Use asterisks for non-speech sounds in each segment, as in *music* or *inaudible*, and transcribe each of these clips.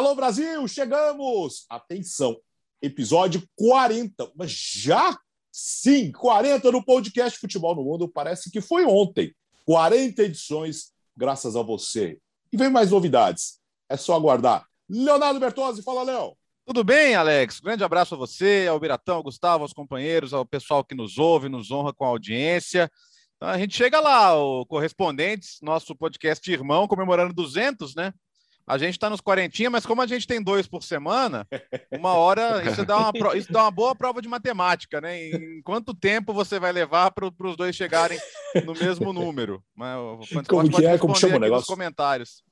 Alô Brasil, chegamos! Atenção, episódio 40, mas já sim, 40 no podcast Futebol no Mundo, parece que foi ontem. 40 edições, graças a você. E vem mais novidades, é só aguardar. Leonardo Bertozzi, fala, Léo. Tudo bem, Alex? Grande abraço a você, ao Biratão, ao Gustavo, aos companheiros, ao pessoal que nos ouve, nos honra com a audiência. Então, a gente chega lá, o Correspondentes, nosso podcast irmão, comemorando 200, né? A gente está nos quarentinha, mas como a gente tem dois por semana, uma hora isso dá uma, isso dá uma boa prova de matemática, né? Em quanto tempo você vai levar para os dois chegarem no mesmo número? Mas, como que é? Como chama o negócio? comentários.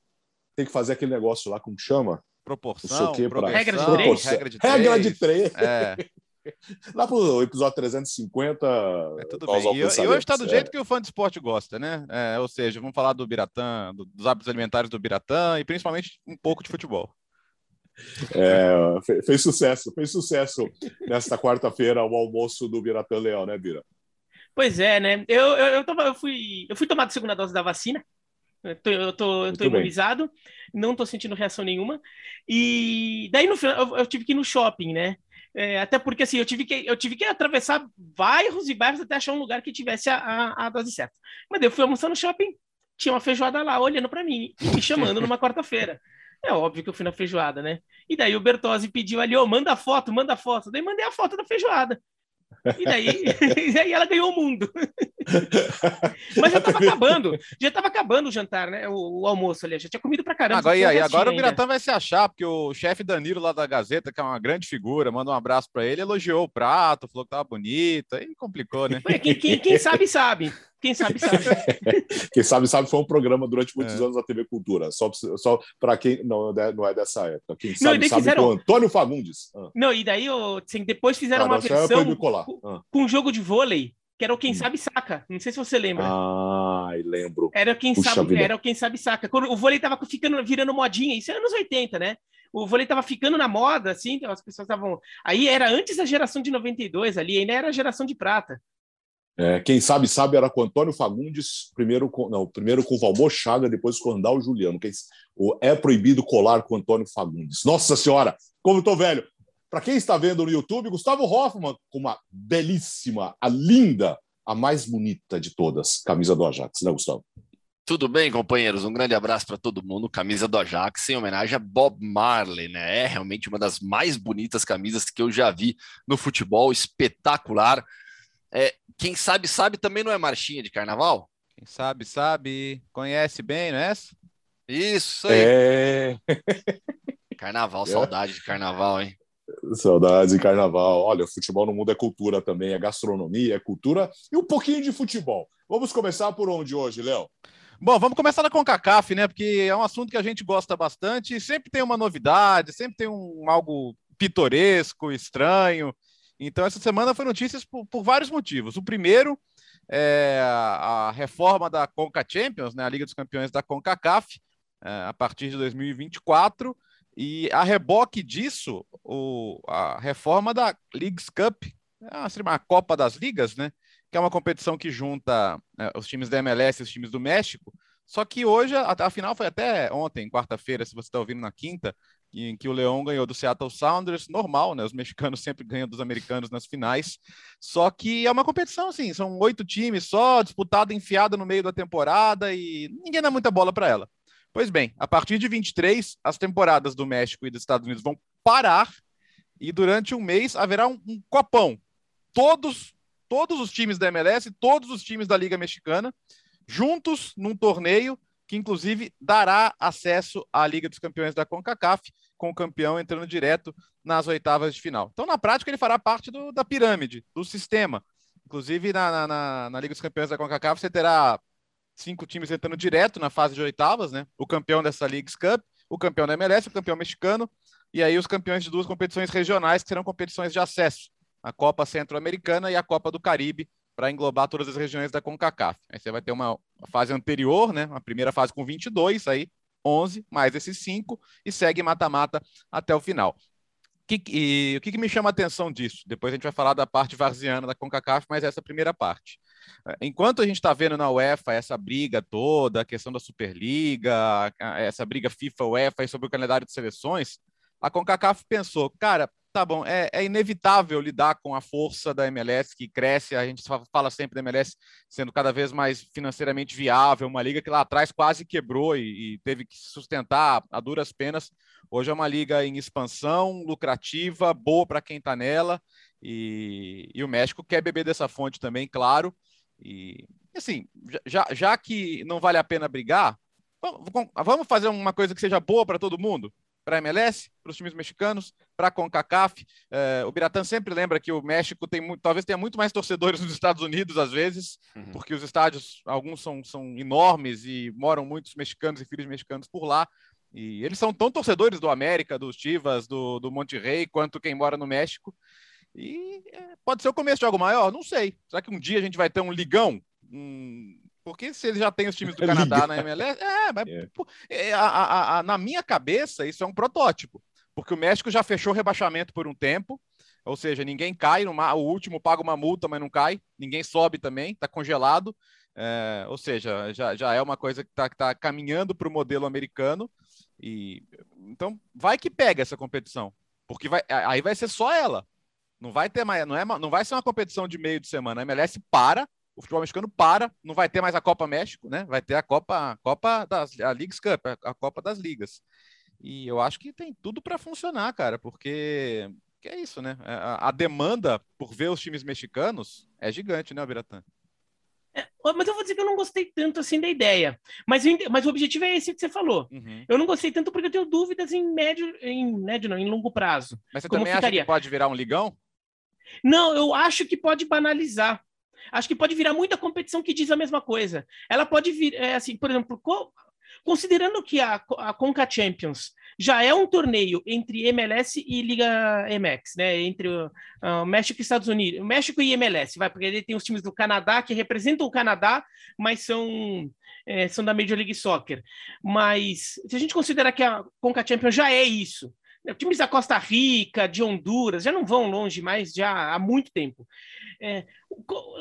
Tem que fazer aquele negócio lá, como chama? Proporção, regra, de três. regra de três. Regra de três. É. *laughs* Lá pro episódio 350. É, tudo bem. E, e hoje está do jeito que o fã de esporte gosta, né? É, ou seja, vamos falar do Biratã, do, dos hábitos alimentares do Biratã e principalmente um pouco de futebol. É, fez, fez, sucesso, fez sucesso nesta quarta-feira o almoço do Biratã Leão, né, Bira? Pois é, né? Eu, eu, eu, tava, eu, fui, eu fui tomar a segunda dose da vacina. Eu tô, eu tô, eu tô imunizado, bem. não tô sentindo reação nenhuma. E daí no final eu, eu tive que ir no shopping, né? É, até porque assim, eu tive, que, eu tive que atravessar bairros e bairros até achar um lugar que tivesse a, a, a dose certa. Mas eu fui almoçar no shopping, tinha uma feijoada lá olhando para mim e me chamando numa quarta-feira. É óbvio que eu fui na feijoada, né? E daí o Bertozzi pediu ali, oh, manda foto, manda foto. Daí mandei a foto da feijoada. E daí, *laughs* e aí ela ganhou o mundo. *laughs* Mas já estava acabando, já estava acabando o jantar, né? O, o, almoço ali, já tinha comido pra caramba. Agora, e aí, agora o Miratã vai se achar, porque o chefe Danilo lá da Gazeta, que é uma grande figura, manda um abraço para ele, elogiou o prato, falou que tava bonito, aí complicou, né? Quem, quem, quem sabe, sabe. *laughs* Quem sabe, sabe. *laughs* quem sabe, sabe foi um programa durante muitos é. anos na TV Cultura. Só, só para quem não, é, não é dessa época. Quem sabe, não, sabe fizeram... com Antônio Fagundes. Ah. Não, e daí assim, depois fizeram ah, uma versão com, ah. com um jogo de vôlei que era o Quem hum. Sabe Saca. Não sei se você lembra. Ah, lembro. Era quem Puxa sabe, vida. era o Quem Sabe Saca. Quando o vôlei tava ficando virando modinha, isso é anos 80, né? O vôlei tava ficando na moda, assim, então as pessoas estavam. Aí era antes da geração de 92 ali, ainda era a geração de prata. É, quem sabe, sabe, era com Antônio Fagundes, primeiro com, não, primeiro com o Valmor Chaga, depois com o Andal Juliano. Quem, o É Proibido Colar com Antônio Fagundes. Nossa Senhora, como tô velho! Para quem está vendo no YouTube, Gustavo Hoffman com uma belíssima, a linda, a mais bonita de todas, camisa do Ajax, né, Gustavo? Tudo bem, companheiros? Um grande abraço para todo mundo. Camisa do Ajax em homenagem a Bob Marley, né? É realmente uma das mais bonitas camisas que eu já vi no futebol, espetacular. É, quem sabe, sabe também não é marchinha de carnaval? Quem sabe, sabe. Conhece bem, não é essa? Isso aí. É... Carnaval, saudade de carnaval, hein? Saudades de carnaval. Olha, o futebol no mundo é cultura também, é gastronomia, é cultura e um pouquinho de futebol. Vamos começar por onde hoje, Léo? Bom, vamos começar na CONCACAF, né? Porque é um assunto que a gente gosta bastante sempre tem uma novidade, sempre tem um algo pitoresco, estranho. Então, essa semana foi notícias por, por vários motivos. O primeiro é a, a reforma da Conca Champions, né? A Liga dos Campeões da CONCACAF, é, a partir de 2024 e a reboque disso, o, a reforma da Leagues Cup, é uma, Copa das Ligas, né? Que é uma competição que junta né, os times da MLS e os times do México. Só que hoje, a, a final foi até ontem, quarta-feira, se você está ouvindo na quinta, em que o Leão ganhou do Seattle Sounders, normal, né? Os mexicanos *laughs* sempre ganham dos americanos nas finais. Só que é uma competição, assim, são oito times só, disputada, enfiada no meio da temporada e ninguém dá muita bola para ela. Pois bem, a partir de 23, as temporadas do México e dos Estados Unidos vão parar e durante um mês haverá um, um copão. Todos, todos os times da MLS, todos os times da Liga Mexicana, juntos num torneio que inclusive dará acesso à Liga dos Campeões da CONCACAF, com o campeão entrando direto nas oitavas de final. Então, na prática, ele fará parte do, da pirâmide, do sistema. Inclusive, na, na, na Liga dos Campeões da CONCACAF, você terá cinco times entrando direto na fase de oitavas, né? O campeão dessa Leagues Cup, o campeão da MLS, o campeão mexicano, e aí os campeões de duas competições regionais, que serão competições de acesso, a Copa Centro-Americana e a Copa do Caribe, para englobar todas as regiões da CONCACAF. Aí você vai ter uma fase anterior, né? A primeira fase com 22, aí 11, mais esses cinco, e segue mata-mata até o final. Que, e, o que, que me chama a atenção disso? Depois a gente vai falar da parte varziana da CONCACAF, mas essa é primeira parte. enquanto a gente está vendo na UEFA essa briga toda, a questão da Superliga, essa briga FIFA-UEFA sobre o calendário de seleções, a CONCACAF pensou, cara, tá bom, é, é, inevitável lidar com a força da MLS que cresce, a gente fala sempre da MLS sendo cada vez mais financeiramente viável, uma liga que lá atrás quase quebrou e, e teve que sustentar a duras penas. Hoje é uma liga em expansão, lucrativa, boa para quem está nela, e, e, o México quer beber dessa fonte também, claro. E assim, já, já que não vale a pena brigar, vamos fazer uma coisa que seja boa para todo mundo? Para a MLS, para os times mexicanos, para a CONCACAF. É, o Biratã sempre lembra que o México tem muito, talvez tenha muito mais torcedores *laughs* nos Estados Unidos, às vezes, uhum. porque os estádios, alguns são, são enormes e moram muitos mexicanos e filhos mexicanos por lá. E eles são tão torcedores do América, dos Chivas, do, do Monte Rey, quanto quem mora no México. E é, pode ser o começo de algo maior? Não sei. Será que um dia a gente vai ter um ligão? Um, porque se ele já tem os times do *laughs* Canadá na MLS, é, mas é. Pô, é, a, a, a, na minha cabeça isso é um protótipo, porque o México já fechou o rebaixamento por um tempo, ou seja, ninguém cai, numa, o último paga uma multa, mas não cai, ninguém sobe também, está congelado, é, ou seja, já, já é uma coisa que está tá caminhando para o modelo americano, e então vai que pega essa competição, porque vai, aí vai ser só ela, não vai ter mais, não, é, não vai ser uma competição de meio de semana, a MLS para o futebol mexicano para, não vai ter mais a Copa México, né? Vai ter a Copa, a Copa das a Leagues Cup, a, Copa das Ligas. E eu acho que tem tudo para funcionar, cara, porque que é isso, né? É, a, a, demanda por ver os times mexicanos é gigante, né, Biratã? É, mas eu vou dizer que eu não gostei tanto assim da ideia. Mas, mas o objetivo é esse que você falou. Uhum. Eu não gostei tanto porque eu tenho dúvidas em médio, em médio não, em longo prazo. Mas você também ficaria. acha que pode virar um ligão? Não, eu acho que pode banalizar. Acho que pode virar muita competição que diz a mesma coisa. Ela pode vir, é, assim, por exemplo, considerando que a, a Conca Champions já é um torneio entre MLS e Liga MX, né? Entre o uh, México e Estados Unidos, México e MLS, vai, porque ele tem os times do Canadá que representam o Canadá, mas são é, são da Major League Soccer. Mas se a gente considerar que a Conca Champions já é isso? Times da Costa Rica, de Honduras, já não vão longe mais já há muito tempo. É,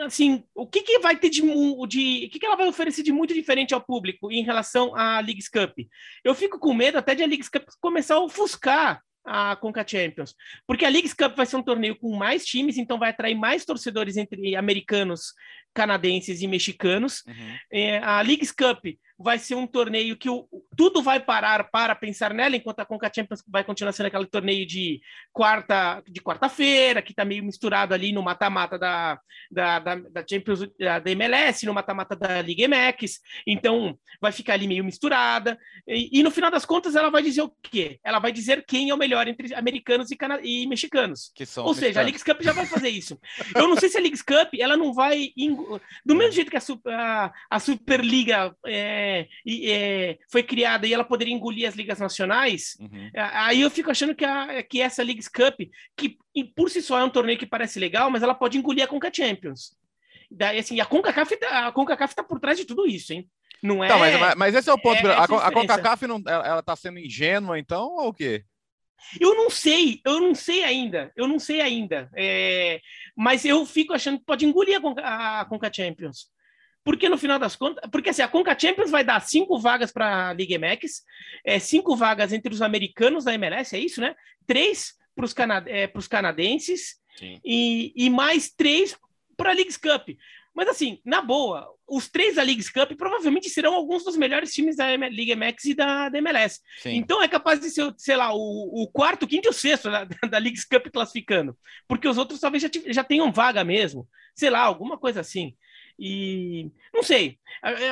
assim, o que, que vai ter de, de o que, que ela vai oferecer de muito diferente ao público em relação à Leagues Cup? Eu fico com medo até de a Leagues Cup começar a ofuscar a Conca Champions, porque a Leagues Cup vai ser um torneio com mais times, então vai atrair mais torcedores entre americanos, canadenses e mexicanos. Uhum. É, a Leagues Cup vai ser um torneio que o, tudo vai parar para pensar nela, enquanto a Conca Champions vai continuar sendo aquele torneio de quarta de quarta-feira, que está meio misturado ali no mata-mata da, da, da, da, Champions da, MLS, no mata-mata da Liga MX, então vai ficar ali meio misturada, e, e, no final das contas ela vai dizer o quê? Ela vai dizer quem é o melhor entre americanos e, cana e mexicanos. Ou seja, a Leagues Cup já vai fazer isso. Eu não sei se a Leagues Cup, ela não vai... Do mesmo jeito que a, a, a Superliga... É, é, é, foi criada e ela poderia engolir as ligas nacionais, uhum. aí eu fico achando que, a, que essa Leagues Cup, que por si só é um torneio que parece legal, mas ela pode engolir a Conca Champions. Daí, assim, a CONCACAF, tá, a CONCACAF tá por trás de tudo isso, hein? Não é. Tá, mas, mas, esse é o ponto. É, a, a CONCACAF não, ela tá sendo ingênua, então, ou o quê? Eu não sei, eu não sei ainda, eu não sei ainda. É, mas eu fico achando que pode engolir a Conca, a Conca Champions. Porque no final das contas, porque assim, a Conca Champions vai dar cinco vagas para a Liga MX, é, cinco vagas entre os americanos da MLS, é isso, né? Três para os canad é, canadenses e, e mais três para a Leagues Cup. Mas assim, na boa, os três da Leagues Cup provavelmente serão alguns dos melhores times da Liga MX e da, da MLS. Sim. Então é capaz de ser, sei lá, o, o, quarto, quinto e o sexto da, da Leagues Cup classificando. Porque os outros talvez já, já tenham vaga mesmo. Sei lá, alguma coisa assim. E não sei,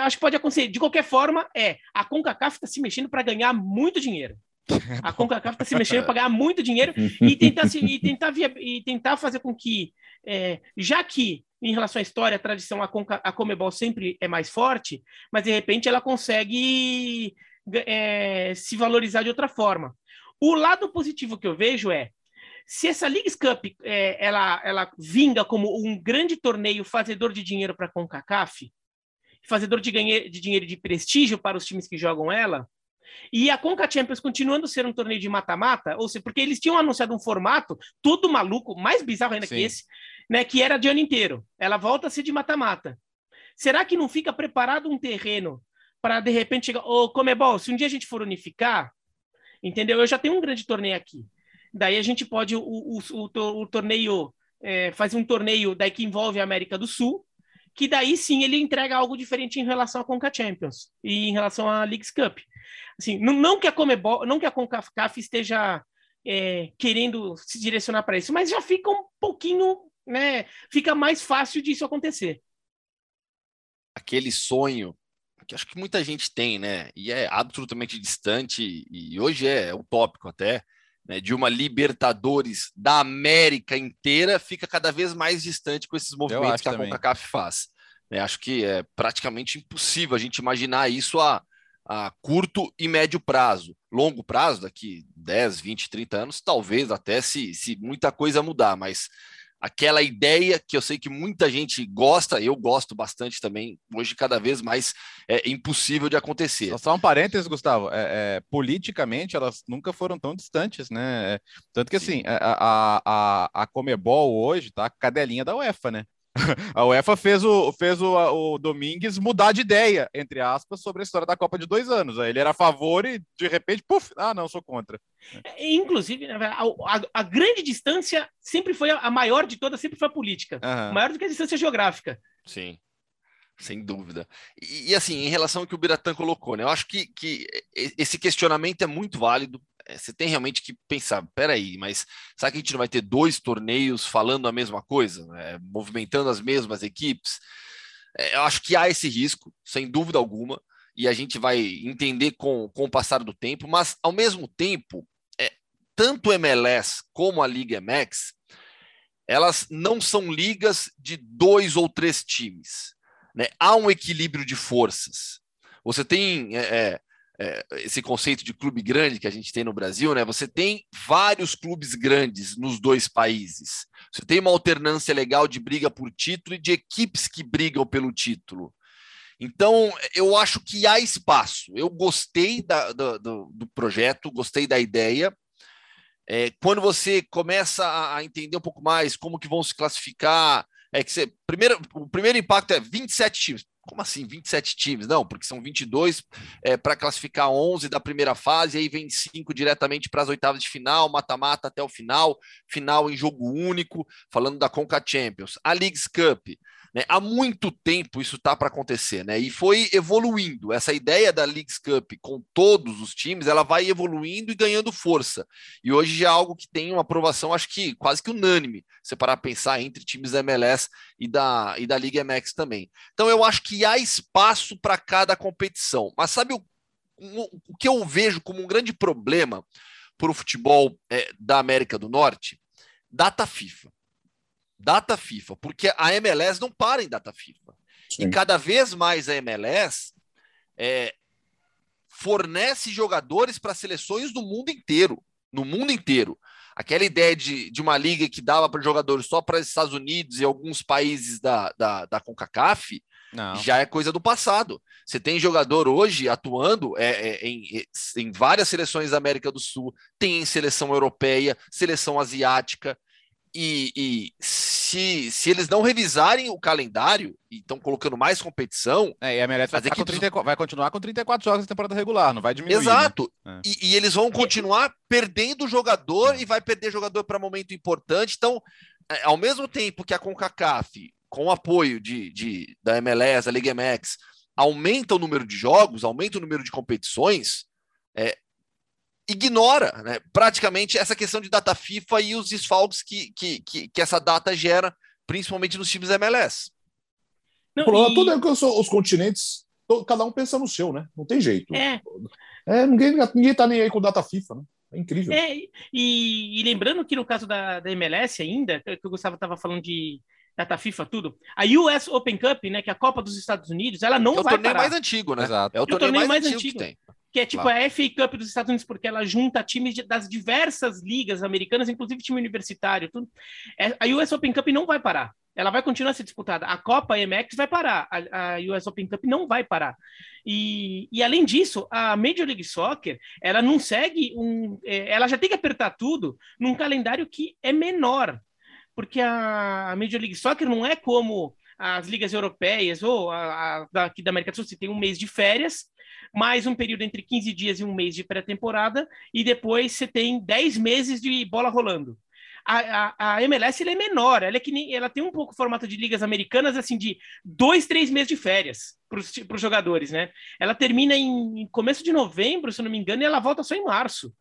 acho que pode acontecer. De qualquer forma, é a CONCACAF está se mexendo para ganhar muito dinheiro. *laughs* A CONCACAF está se mexendo para ganhar muito dinheiro e *laughs* tentar, se, e tentar, via, e tentar fazer com que, é, já que em relação à história, a tradição, a, Conca, a Comebol sempre é mais forte, mas de repente ela consegue é, se valorizar de outra forma. O lado positivo que eu vejo é se essa Leagues Cup é, ela, ela vinga como um grande torneio fazedor de dinheiro para a CONCACAF, fazedor de, ganhe, de dinheiro de prestígio para os times que jogam ela, e a Conca Champions continuando a ser um torneio de mata-mata, ou seja, porque eles tinham anunciado um formato todo maluco, mais bizarro ainda Sim. que esse, né, que era de ano inteiro. Ela volta a ser de mata-mata. será que não fica preparado um terreno para de repente chegar, ô, oh, Comebol, se um dia a gente for unificar, entendeu? Eu já tenho um grande torneio aqui. Daí a gente pode, o, o, o, torneio, é, fazer um torneio daí que envolve a América do Sul, que daí sim ele entrega algo diferente em relação à Conca Champions e em relação à Leagues Cup. Assim, não, não que a Comebol, não que a CONCACAF esteja é, querendo se direcionar para isso, mas já fica um pouquinho, né? Fica mais fácil disso acontecer. Aquele sonho que acho que muita gente tem, né? E é absolutamente distante e hoje é utópico até, né? De uma Libertadores da América inteira fica cada vez mais distante com esses movimentos que a também. CONCACAF faz. Né? Acho que é praticamente impossível a gente imaginar isso a, a curto e médio prazo. Longo prazo, daqui 10, 20, 30 anos, talvez até se, se muita coisa mudar, mas aquela ideia que eu sei que muita gente gosta, eu gosto bastante também, hoje cada vez mais é impossível de acontecer. Só, só um parênteses, Gustavo, é, é, politicamente elas nunca foram tão distantes, né? É, tanto que assim, a, a, a, a Comebol hoje tá a cadelinha da UEFA, né? *laughs* a UEFA fez o, fez o, o Domingues mudar de ideia, entre aspas, sobre a história da Copa de dois anos. Ele era a favor e, de repente, puf, ah, não, sou contra. É, inclusive, né, a, a, a grande distância sempre foi a, maior de todas, sempre foi a política. Uhum. Maior do que a distância geográfica. Sim. Sem dúvida. E, e, assim, em relação ao que o Biratã colocou, né? Eu acho que, que esse questionamento é muito válido. É, você tem realmente que pensar, peraí, mas será que a gente não vai ter dois torneios falando a mesma coisa, né? movimentando as mesmas equipes? É, eu acho que há esse risco, sem dúvida alguma, e a gente vai entender com, com o passar do tempo, mas ao mesmo tempo, é, tanto o MLS como a Liga MX, elas não são ligas de dois ou três times. Né? Há um equilíbrio de forças. Você tem é, é esse conceito de clube grande que a gente tem no Brasil, né? Você tem vários clubes grandes nos dois países. Você tem uma alternância legal de briga por título e de equipes que brigam pelo título. Então, eu acho que há espaço. Eu gostei da, do, do, projeto, gostei da ideia. É, quando você começa a entender um pouco mais como que vão se classificar, é que você, primeiro, o primeiro impacto é 27 times. Como assim, 27 times? Não, porque são 22 é, para classificar 11 da primeira fase, aí vem 5 diretamente para as oitavas de final, mata-mata até o final, final em jogo único, falando da Conca Champions. A Leagues Cup, né? Há muito tempo isso está para acontecer, né? E foi evoluindo. Essa ideia da Leagues Cup com todos os times, ela vai evoluindo e ganhando força. E hoje já é algo que tem uma aprovação, acho que quase que unânime, se parar pensar entre times da MLS e da, e da Liga MX também. Então eu acho que há espaço para cada competição. Mas sabe o, o, o, que eu vejo como um grande problema para o futebol é, da América do Norte? Data FIFA data FIFA, porque a MLS não para em data FIFA. Sim. E cada vez mais a MLS é, fornece jogadores para seleções do mundo inteiro. No mundo inteiro. Aquela ideia de, de uma liga que dava para jogadores só para os Estados Unidos e alguns países da, da, da CONCACAF não. já é coisa do passado. Você tem jogador hoje atuando é, é, em, em várias seleções da América do Sul, tem em seleção europeia, seleção asiática, e, e, se, se eles não revisarem o calendário e estão colocando mais competição. É, e a MLS vai, equipes... 34, vai, continuar com 34 jogos na temporada regular, não vai diminuir. Né? Exato. Né? É. E, e, eles vão continuar perdendo jogador é. e vai perder jogador para momento importante. Então, é, ao mesmo tempo que a CONCACAF, com o apoio de, de, da MLS, da Liga MX, aumenta o número de jogos, aumenta o número de competições, é, ignora né, praticamente essa questão de data FIFA e os desfalques que, que, que, que essa data gera, principalmente nos times MLS. Não, o problema e... todo é que os continentes, cada um pensa no seu, né? Não tem jeito. É. é ninguém, ninguém tá nem aí com data FIFA, né? É incrível. É, e, e, lembrando que no caso da, da MLS ainda, que o Gustavo estava falando de data FIFA, tudo, a US Open Cup, né, que é a Copa dos Estados Unidos, ela não é vai parar. É o torneio mais antigo, né? Exato. É o, é torneio, torneio mais, mais, antigo, antigo que tem que é tipo claro. a FA Cup dos Estados Unidos, porque ela junta times de, das diversas ligas americanas, inclusive time universitário. Tudo. É, a US Open Cup não vai parar. Ela vai continuar a ser disputada. A Copa MX vai parar. A, a US Open Cup não vai parar. E, e, além disso, a Major League Soccer, ela não segue um. É, ela já tem que apertar tudo num calendário que é menor. Porque a, a Major League Soccer não é como as ligas europeias ou a, a, daqui da América do Sul, você tem um mês de férias, mais um período entre 15 dias e um mês de pré-temporada, e depois você tem 10 meses de bola rolando. A, a, a MLS é menor, ela, é que nem, ela tem um pouco o formato de ligas americanas, assim, de dois, três meses de férias para os jogadores, né? Ela termina em, em começo de novembro, se não me engano, e ela volta só em março.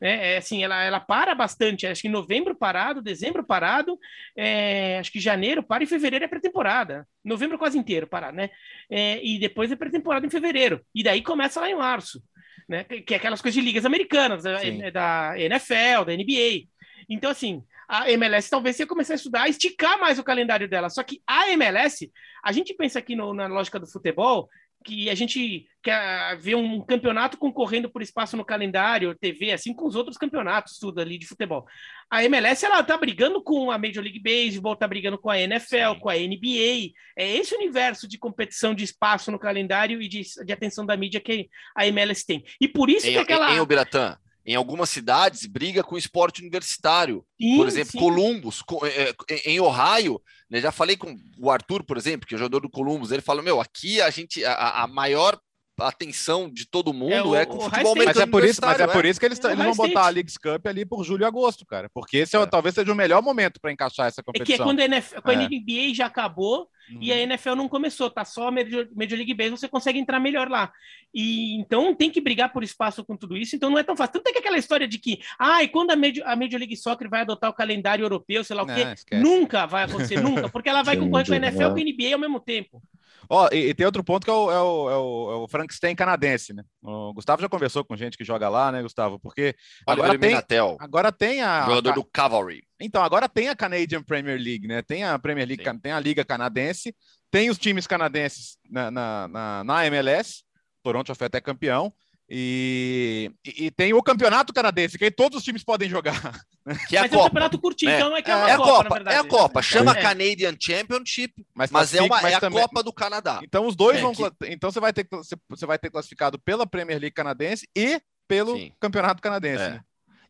É, é, assim, ela, ela para bastante. Acho que em novembro parado, dezembro parado, é, acho que janeiro para e fevereiro é pré-temporada. Novembro quase inteiro parado, né? É, e depois é pré-temporada em fevereiro. E daí começa lá em março, né? Que é aquelas coisas de ligas americanas, da, é, da NFL, da NBA. Então, assim, a MLS talvez ia começar a estudar, a esticar mais o calendário dela. Só que a MLS, a gente pensa aqui no, na lógica do futebol, que a gente quer ver um campeonato concorrendo por espaço no calendário, TV, assim com os outros campeonatos, tudo ali de futebol. A MLS, ela tá brigando com a Major League Baseball, tá brigando com a NFL, Sim. com a NBA. É esse universo de competição de espaço no calendário e de, de atenção da mídia que a MLS tem. E por isso em, que aquela... Em, em Ubiratã, em algumas cidades, briga com o esporte universitário. Sim, por exemplo, sim. Columbus, é, é, em Ohio, né, já falei com o Arthur, por exemplo, que é jogador do Columbus, ele falou: Meu, aqui a gente, a, a maior atenção de todo mundo é, o, é com o futebol americano. Mas é por isso, mas é, é por isso que eles, eles vão botar a Leagues Cup ali por julho e agosto, cara. Porque esse é, é. talvez seja o melhor momento para encaixar essa competição. É que é quando a, NFL, quando a NBA já acabou uhum. e a uhum. NFL não começou, tá só a Major, Major League Baseball, você consegue entrar melhor lá. E então tem que brigar por espaço com tudo isso, então não é tão fácil. Tanto é que aquela história de que, ah, e quando a Major, a Major League Soccer vai adotar o calendário europeu, sei lá o quê, nunca vai acontecer, nunca, porque ela vai *laughs* concorrer com a NFL e com a NBA ao mesmo tempo. Ó, e, e, tem outro ponto que é o, é o, é o, é o Frankenstein canadense, né? O Gustavo já conversou com gente que joga lá, né, Gustavo? Porque agora tem, agora tem a... Jogador do Cavalry. Então, agora tem a Canadian Premier League, né? Tem a Premier League, Sim. tem a Liga Canadense, tem os times canadenses na, na, na, na MLS, Toronto já foi até campeão, e, e, tem o campeonato canadense, que aí todos os times podem jogar. *laughs* Que é a mas Copa. é um campeonato curtinho, é. então é que é, uma é Copa, Copa verdade, É a Copa, chama é. Canadian Championship, mas, mas é, uma, mas é a também... Copa do Canadá. Então os dois vão. Que... Então você vai, ter, você vai ter classificado pela Premier League canadense e pelo Sim. campeonato canadense. Né?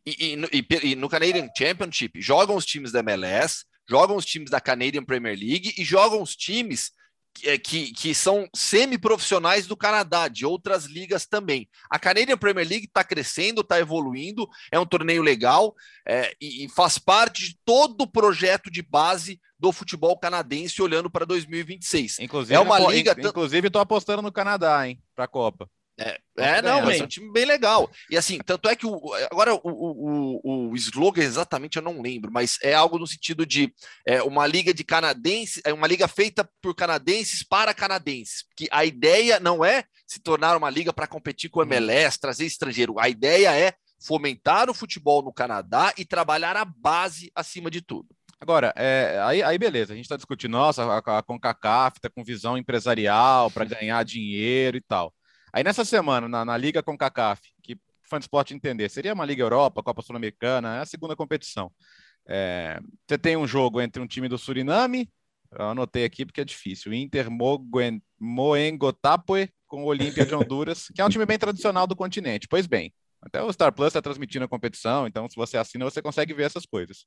E, e, e, no Canadian Championship jogam os times da MLS, jogam os times da Canadian Premier League e jogam os times é, que, que são semi-profissionais do Canadá, de outras ligas também. A Canadian Premier League está crescendo, está evoluindo, é um torneio legal é, e, e, faz parte de todo o projeto de base do futebol canadense olhando para 2026. Inclusive, é uma liga. Inclusive, estou apostando no Canadá, hein, para a Copa. É, é não, mas é um time bem legal. E assim, tanto é que o, agora o, o, o, slogan exatamente eu não lembro, mas é algo no sentido de é, uma liga de canadenses, é uma liga feita por canadenses para canadenses. Que a ideia não é se tornar uma liga para competir com o MLS, uhum. trazer estrangeiro. A ideia é fomentar o futebol no Canadá e trabalhar a base acima de tudo. Agora, é, aí, aí beleza, a gente está discutindo, nossa, a, a CONCACAF está com visão empresarial para *laughs* ganhar dinheiro e tal. Aí nessa semana, na, na Liga com CACAF, que fã de esporte entender, seria uma Liga Europa, Copa Sul-Americana, é a segunda competição. É, você tem um jogo entre um time do Suriname, eu anotei aqui porque é difícil, Inter Moengotapoe com o Olímpia de Honduras, que é um time bem tradicional do continente. Pois bem, até o Star Plus está transmitindo a competição, então se você assina, você consegue ver essas coisas.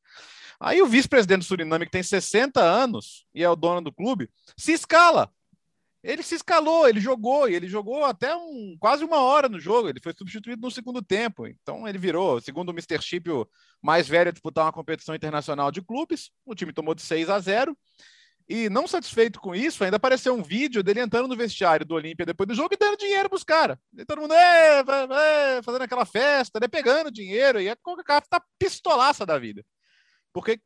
Aí o vice-presidente do Suriname, que tem 60 anos e é o dono do clube, se escala ele se escalou, ele jogou, e ele jogou até um, quase uma hora no jogo. Ele foi substituído no segundo tempo. Então ele virou, segundo o Mr. Chip, o mais velho a disputar uma competição internacional de clubes. O time tomou de 6 a 0. E não satisfeito com isso, ainda apareceu um vídeo dele entrando no vestiário do Olímpia depois do jogo e dando dinheiro para os caras. E todo mundo é, é, fazendo aquela festa, né, pegando dinheiro. E a Coca-Cola tá pistolaça da vida. Porque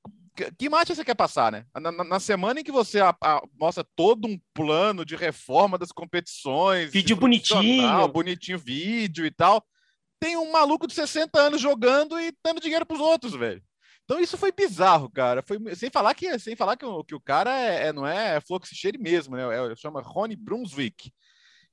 que imagem você quer passar, né? Na, na, na semana em que você a, a, mostra todo um plano de reforma das competições, vídeo bonitinho, bonitinho vídeo e tal, tem um maluco de 60 anos jogando e dando dinheiro para os outros, velho. Então isso foi bizarro, cara. Foi sem falar que sem falar que o, que o cara é, é não é Floxicheire mesmo, né? É, chama Rony Brunswick.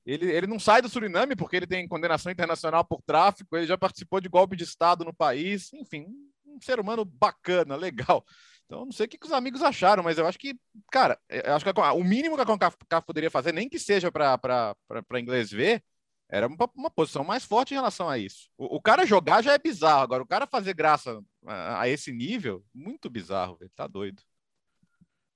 Ele, ele não sai do Suriname porque ele tem condenação internacional por tráfico, ele já participou de golpe de Estado no país, enfim, um ser humano bacana, legal. Então, não sei o que, os amigos acharam, mas eu acho que, cara, eu acho que o mínimo que a CONCACAF poderia fazer, nem que seja para inglês ver, era uma, uma, posição mais forte em relação a isso. O, o, cara jogar já é bizarro, agora o cara fazer graça a, a esse nível, muito bizarro, ele tá doido.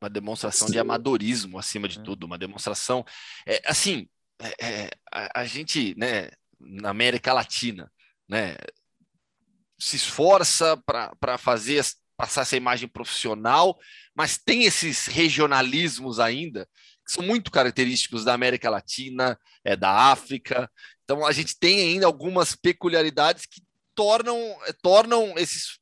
uma demonstração Sim. de amadorismo acima de tudo, uma demonstração. É, assim, é, é, a, a, gente, né, na América Latina, né, se esforça para fazer passar essa imagem profissional, mas tem esses regionalismos ainda que são muito característicos da América Latina, é da África. Então a gente tem ainda algumas peculiaridades que tornam tornam esses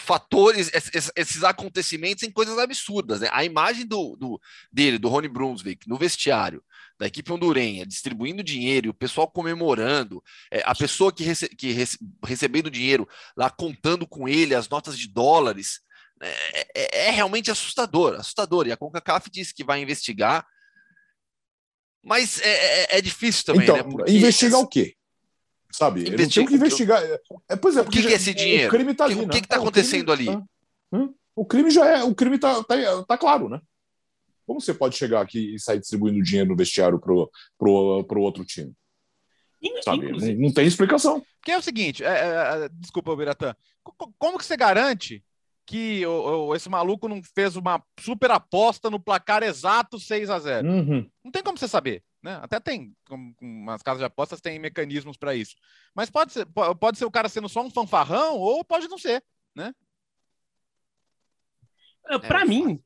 fatores, esses, esses, acontecimentos em coisas absurdas. Né? A imagem do, do, dele, do Rony Brunswick, no vestiário, da equipe hondurenha, distribuindo dinheiro, o pessoal comemorando, é, a pessoa que, rece, que rece, recebendo dinheiro lá contando com ele as notas de dólares, é, é, é, realmente assustador, assustador. E a CONCACAF disse que vai investigar, mas é, é, é difícil também, então, né? Investigar o quê? Sabe? Investiga... Ele tem que investigar. É, pois é, o que, que é esse dinheiro? O crime tá ali, O que, né? está acontecendo crime, ali? Hum? O crime já é. O crime tá, tá, tá claro, né? Como você pode chegar aqui e sair distribuindo dinheiro no vestiário pro, pro, pro outro time? Sabe? Não, não, tem explicação. Que é o seguinte, é, é, é desculpa, Biratã, como que você garante que o, o, esse maluco não fez uma super aposta no placar exato 6 a 0 uhum. Não tem como você saber. Né? Até tem, com, com as casas de apostas têm mecanismos para isso. Mas pode ser, pode ser o cara sendo só um fanfarrão ou pode não ser, né? Para é, mim,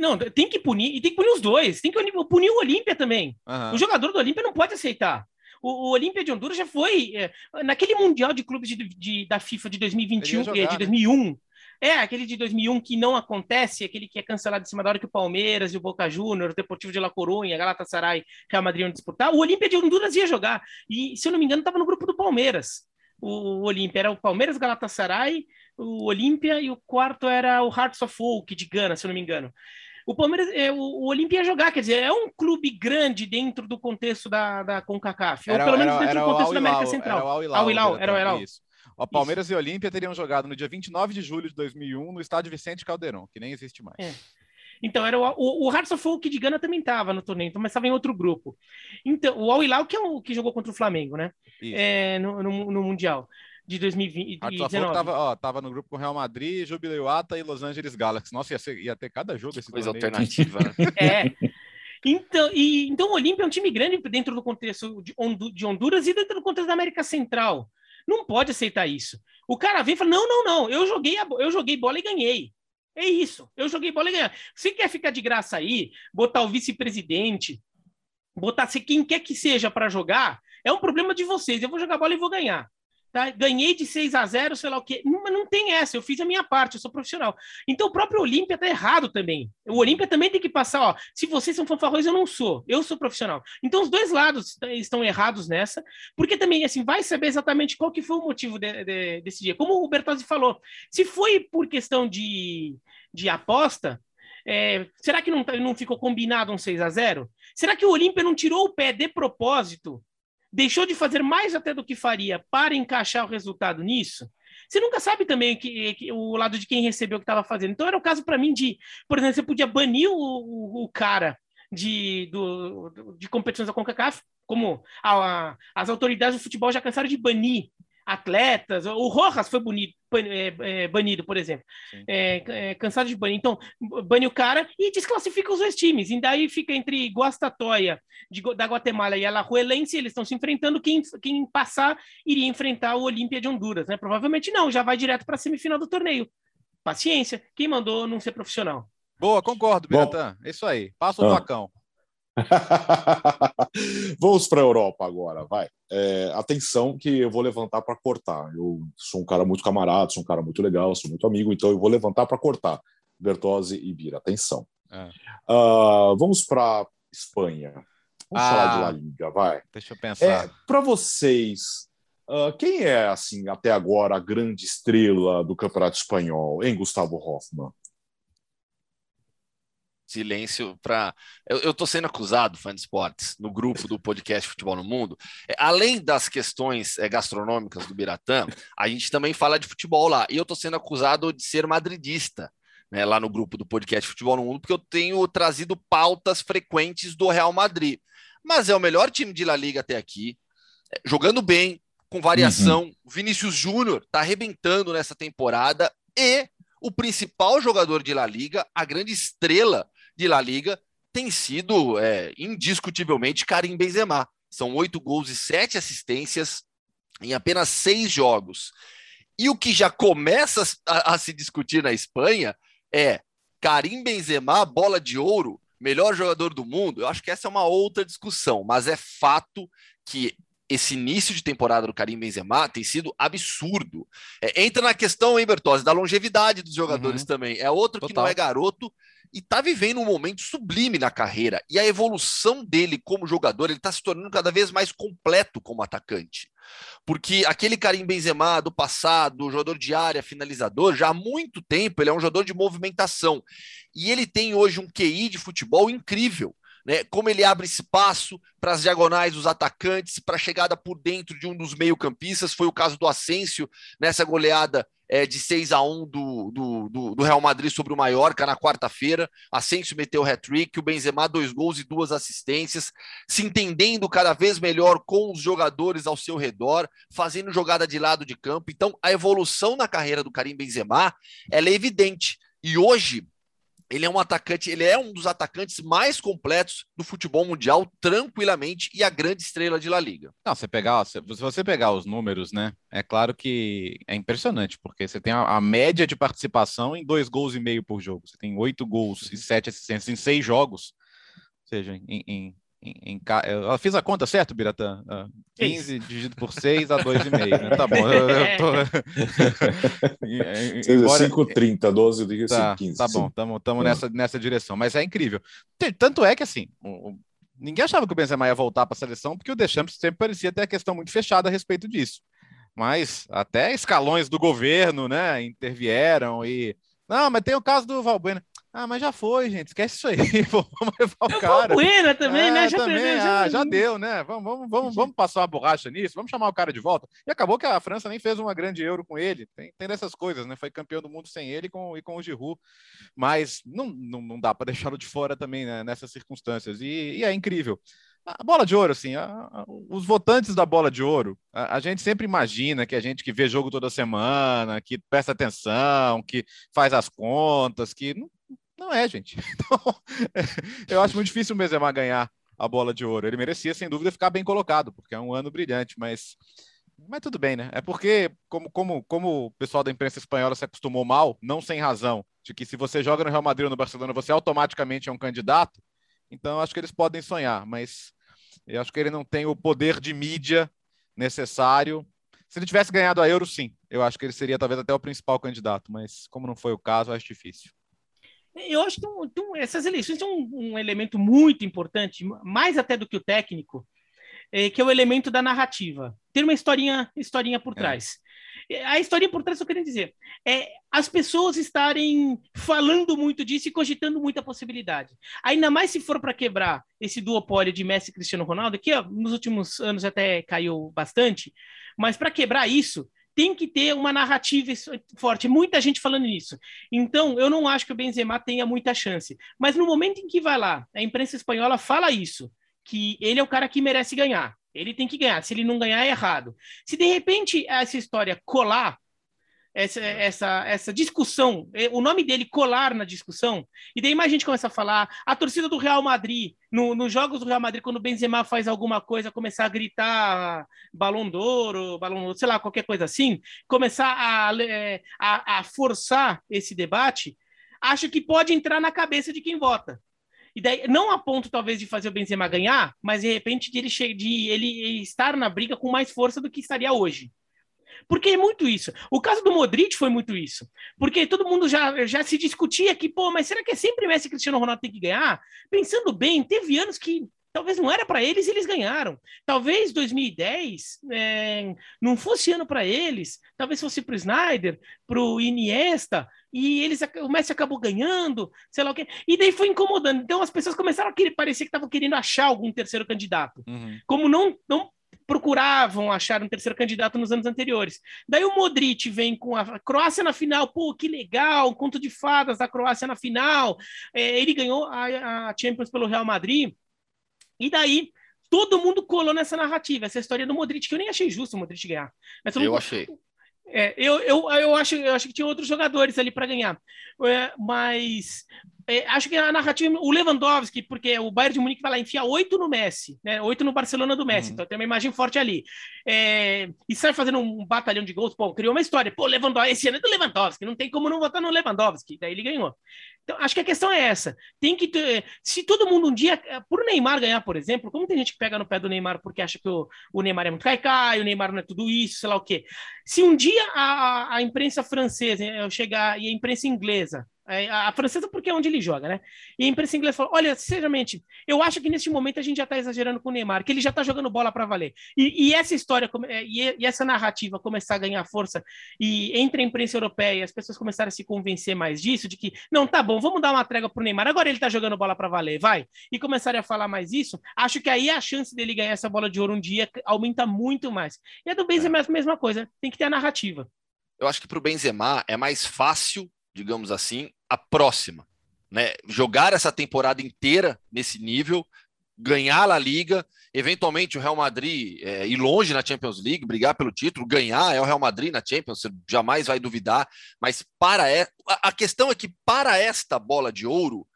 não, tem que punir, e tem que punir os dois. Tem que punir o Olímpia também. Uhum. O jogador do Olímpia não pode aceitar. O, o Olímpia de Honduras já foi. É, naquele Mundial de Clubes de, de, da FIFA de 2021, jogar, de 2001, né? É, aquele de 2001 que não acontece, aquele que é cancelado em cima da hora que o Palmeiras e o Boca Juniors, o Deportivo de La Coruña, Galatasaray, Real Madrid iam disputar. O Olímpia de Honduras ia jogar. E, se eu não me engano, estava no grupo do Palmeiras. O, o Olímpia era o Palmeiras, Galatasaray, o Olímpia e o quarto era o Hearts of Oak de Gana, se eu não me engano. O Palmeiras, é, o, o Olímpia ia jogar, quer dizer, é um clube grande dentro do contexto da, da CONCACAF, era, ou pelo menos era, dentro do contexto da América Central. Era o Al-Hilal, era o Al-Hilal. O Palmeiras Isso. e Olímpia teriam jogado no dia 29 de julho de 2001 no estádio Vicente Caldeirão, que nem existe mais. É. Então, era o, o, o Hearts of Oak de Gana também estava no torneio, então, mas estava em outro grupo. Então, o Al Hilal, que é o que jogou contra o Flamengo, né? É, no, no, no, Mundial de 2020. Hearts of Oak tava, ó, tava no grupo com Real Madrid, Jubileuata e Los Angeles Galaxy. Nossa, ia, ser, ia ter cada jogo esse Coisa torneio. alternativa, né? *laughs* É. Então, e, então, o Olímpia é um time grande dentro do contexto de, de Honduras e dentro do contexto da América Central. Não pode aceitar isso. O cara vem e fala: não, não, não, eu joguei, a, eu joguei bola e ganhei. É isso, eu joguei bola e ganhei. Se quer ficar de graça aí, botar o vice-presidente, botar quem quer que seja para jogar, é um problema de vocês. Eu vou jogar bola e vou ganhar. Tá? Ganhei de 6 a 0, sei lá o quê. Mas não tem essa, eu fiz a minha parte, eu sou profissional. Então o próprio Olímpia tá errado também. O Olímpia também tem que passar, ó, se vocês são fanfarrões, eu não sou, eu sou profissional. Então os dois lados estão errados nessa, porque também, assim, vai saber exatamente qual que foi o motivo de, de, desse dia. Como o Bertozzi falou, se foi por questão de, de aposta, é, será que não, tá, não ficou combinado um 6 a 0 Será que o Olímpia não tirou o pé de propósito deixou de fazer mais até do que faria para encaixar o resultado nisso, você nunca sabe também que, que o lado de quem recebeu o que estava fazendo. Então era o caso para mim de, por exemplo, você podia banir o, o, o cara de, do, de competições da CONCACAF, como a, a, as autoridades do futebol já cansaram de banir atletas. O Rojas foi banido, é, é, banido por exemplo. É, é, cansado de banir. Então, bane o cara e desclassifica os dois times. E daí fica entre Guastatoya de, da Guatemala e Alajuelense, eles estão se enfrentando. Quem, quem passar iria enfrentar o Olímpia de Honduras. Né? Provavelmente não, já vai direto para a semifinal do torneio. Paciência. Quem mandou não ser profissional? Boa, concordo, Biratã. É isso aí. Passa o ah. facão. *laughs* Vamos para a Europa agora, vai. É, atenção que eu vou levantar para cortar. Eu sou um cara muito camarada, sou um cara muito legal, sou muito amigo, então eu vou levantar para cortar. Bertozzi e Bira, atenção. É. Uh, vamos para Espanha. Vamos ah, falar de La Liga, vai. Deixa eu pensar. É, para vocês, uh, quem é, assim, até agora a grande estrela do Campeonato Espanhol, hein, Gustavo Hoffmann? Silêncio para. Eu, estou sendo acusado, fã de esportes, no grupo do podcast Futebol no Mundo. É, além das questões é, gastronômicas do Biratã, a gente também fala de futebol lá. E eu estou sendo acusado de ser madridista. Né, lá no grupo do podcast Futebol no Mundo, porque eu tenho trazido pautas frequentes do Real Madrid. Mas é o melhor time de La Liga até aqui, é, jogando bem, com variação. Uhum. Vinícius Júnior está arrebentando nessa temporada e o principal jogador de La Liga, a grande estrela de La Liga, tem sido é, indiscutivelmente Karim Benzema. São oito gols e sete assistências em apenas seis jogos. E o que já começa a, a se discutir na Espanha é Karim Benzema, bola de ouro, melhor jogador do mundo. Eu acho que essa é uma outra discussão, mas é fato que esse início de temporada do Karim Benzema tem sido absurdo. É, entra na questão, hein, Bertozzi, da longevidade dos jogadores uhum. também. É outro Total. que não é garoto e tá vivendo um momento sublime na carreira. E a evolução dele como jogador, ele tá se tornando cada vez mais completo como atacante. Porque aquele Karim Benzema do passado, jogador de área, finalizador, já há muito tempo ele é um jogador de movimentação. E ele tem hoje um QI de futebol incrível né? Como ele abre espaço para as diagonais dos atacantes, para a chegada por dentro de um dos meio-campistas, foi o caso do Asensio nessa goleada é, de 6 a 1 do, do, do, Real Madrid sobre o Mallorca na quarta-feira. Asensio meteu o hat-trick, o Benzema dois gols e duas assistências, se entendendo cada vez melhor com os jogadores ao seu redor, fazendo jogada de lado de campo. Então, a evolução na carreira do Karim Benzema, é evidente. E hoje, ele é um atacante, ele é um dos atacantes mais completos do futebol mundial, tranquilamente, e a grande estrela de La Liga. Não, você pegar, se você pegar os números, né? É claro que é impressionante, porque você tem a, a média de participação em dois gols e meio por jogo. Você tem oito gols e sete assistências em seis jogos. Ou seja, em, em em, em, eu fiz a conta certo, Biratã? 15 dividido por 6 a 2,5. Né? Tá bom. Eu, eu tô... *laughs* Embora... 5,30, 12 de tá, 15. Tá bom, estamos nessa, nessa direção. Mas é incrível. Tanto é que, assim, o, ninguém achava que o Benzema ia voltar para a seleção, porque o Deschamps sempre parecia ter a questão muito fechada a respeito disso. Mas até escalões do governo, né, intervieram e... Não, mas tem o caso do Valbuena. Ah, mas já foi, gente. Esquece isso aí. *laughs* vamos levar o cara. O Buena também, né? é, né? Já, também, já... Ah, já deu, né? Vamos, vamos, vamos, vamos passar uma borracha nisso, vamos chamar o cara de volta. E acabou que a França nem fez uma grande euro com ele. Tem, tem dessas coisas, né? Foi campeão do mundo sem ele e com, e com o Giroud. Mas não, não, não dá para *laughs* deixá-lo de fora também né? nessas circunstâncias. E, e é incrível. A bola de ouro, assim, a, a, os votantes da bola de ouro, a, a, gente sempre imagina que a gente que vê jogo toda semana, que presta atenção, que faz as contas, que não, não é, gente. *laughs* Então, eu acho muito difícil o Benzema ganhar a bola de ouro. Ele merecia, sem dúvida, ficar bem colocado, porque é um ano brilhante, mas mas tudo bem, né? É porque, como, como, como o pessoal da imprensa espanhola se acostumou mal, não sem razão, de que se você joga no Real Madrid ou no Barcelona, você automaticamente é um candidato, então acho que eles podem sonhar, mas eu acho que ele não tem o poder de mídia necessário. Se ele tivesse ganhado a Euro, sim, eu acho que ele seria talvez até o principal candidato, mas como não foi o caso, acho difícil. Eu acho que essas eleições têm um, um, elemento muito importante, mais até do que o técnico, é, que é o elemento da narrativa. Ter uma historinha, historinha por é. trás. É. A historinha por trás, eu quero dizer, é as pessoas estarem falando muito disso e cogitando muita possibilidade. Ainda mais se for para quebrar esse duopólio de Messi e Cristiano Ronaldo, que ó, nos últimos anos até caiu bastante, mas para quebrar isso, tem que ter uma narrativa forte. Muita gente falando nisso. Então, eu não acho que o Benzema tenha muita chance. Mas no momento em que vai lá, a imprensa espanhola fala isso, que ele é o cara que merece ganhar. Ele tem que ganhar. Se ele não ganhar, é errado. Se de repente essa história colar, essa, essa, essa discussão, é, o nome dele colar na discussão, e daí mais gente começa a falar, a torcida do Real Madrid, no, nos jogos do Real Madrid, quando o Benzema faz alguma coisa, começar a gritar balão d'ouro, balão, sei lá, qualquer coisa assim, começar a, é, a, a forçar esse debate, acho que pode entrar na cabeça de quem vota. E daí, não a ponto, talvez, de fazer o Benzema ganhar, mas de repente de ele, de ele estar na briga com mais força do que estaria hoje. Porque é muito isso. O caso do Modric foi muito isso. Porque todo mundo já, já se discutia que, pô, mas será que é sempre Messi e Cristiano Ronaldo tem que ganhar? Pensando bem, teve anos que talvez não era para eles e eles ganharam. Talvez 2010 é, não fosse ano para eles, talvez fosse para o Snyder, para o Iniesta, e eles, o Messi acabou ganhando, sei lá o quê. E daí foi incomodando. Então as pessoas começaram a querer, parecer que estavam querendo achar algum terceiro candidato. Uhum. Como não, não procuravam achar um terceiro candidato nos anos anteriores. Daí o Modric vem com a Croácia na final, pô, que legal, um conto de fadas da Croácia na final. É, ele ganhou a, a Champions pelo Real Madrid. E daí todo mundo colou nessa narrativa, essa história do Modric, que eu nem achei justo o Modric ganhar. eu achei. É, eu, eu, eu, acho, eu acho que tinha outros jogadores ali para ganhar. É, mas é, acho que a narrativa, o Lewandowski, porque o Bayern de Munique vai lá enfiar oito no Messi, né? Oito no Barcelona do Messi, uhum. então tem uma imagem forte ali. É, e sai fazendo um batalhão de gols, pô, criou uma história. Pô, Lewandowski, esse ano é do Lewandowski, não tem como não votar no Lewandowski, daí ele ganhou. Então, acho que a questão é essa. Tem que ter. Se todo mundo um dia. Por Neymar ganhar, por exemplo, como tem gente que pega no pé do Neymar porque acha que o, o Neymar é muito caicai, o Neymar não é tudo isso, sei lá o quê. Se um dia a, a imprensa francesa chegar e a imprensa inglesa a francesa porque é onde ele joga, né? E a imprensa inglesa falou: olha, sinceramente, eu acho que neste momento a gente já está exagerando com o Neymar, que ele já está jogando bola para valer. E, e, essa história é, e, essa narrativa começar a ganhar força e entre a imprensa europeia as pessoas começarem a se convencer mais disso, de que não tá bom, vamos dar uma trégua pro Neymar, agora ele está jogando bola para valer, vai. E começarem a falar mais isso, acho que aí a chance dele ganhar essa bola de ouro um dia aumenta muito mais. E a do Benzema é a mesma coisa, tem que ter a narrativa. Eu acho que para o Benzema é mais fácil digamos assim, a próxima. Né? Jogar essa temporada inteira nesse nível, ganhar a Liga, eventualmente o Real Madrid é, ir longe na Champions League, brigar pelo título, ganhar é o Real Madrid na Champions, você jamais vai duvidar. Mas para é, a questão é que para esta bola de ouro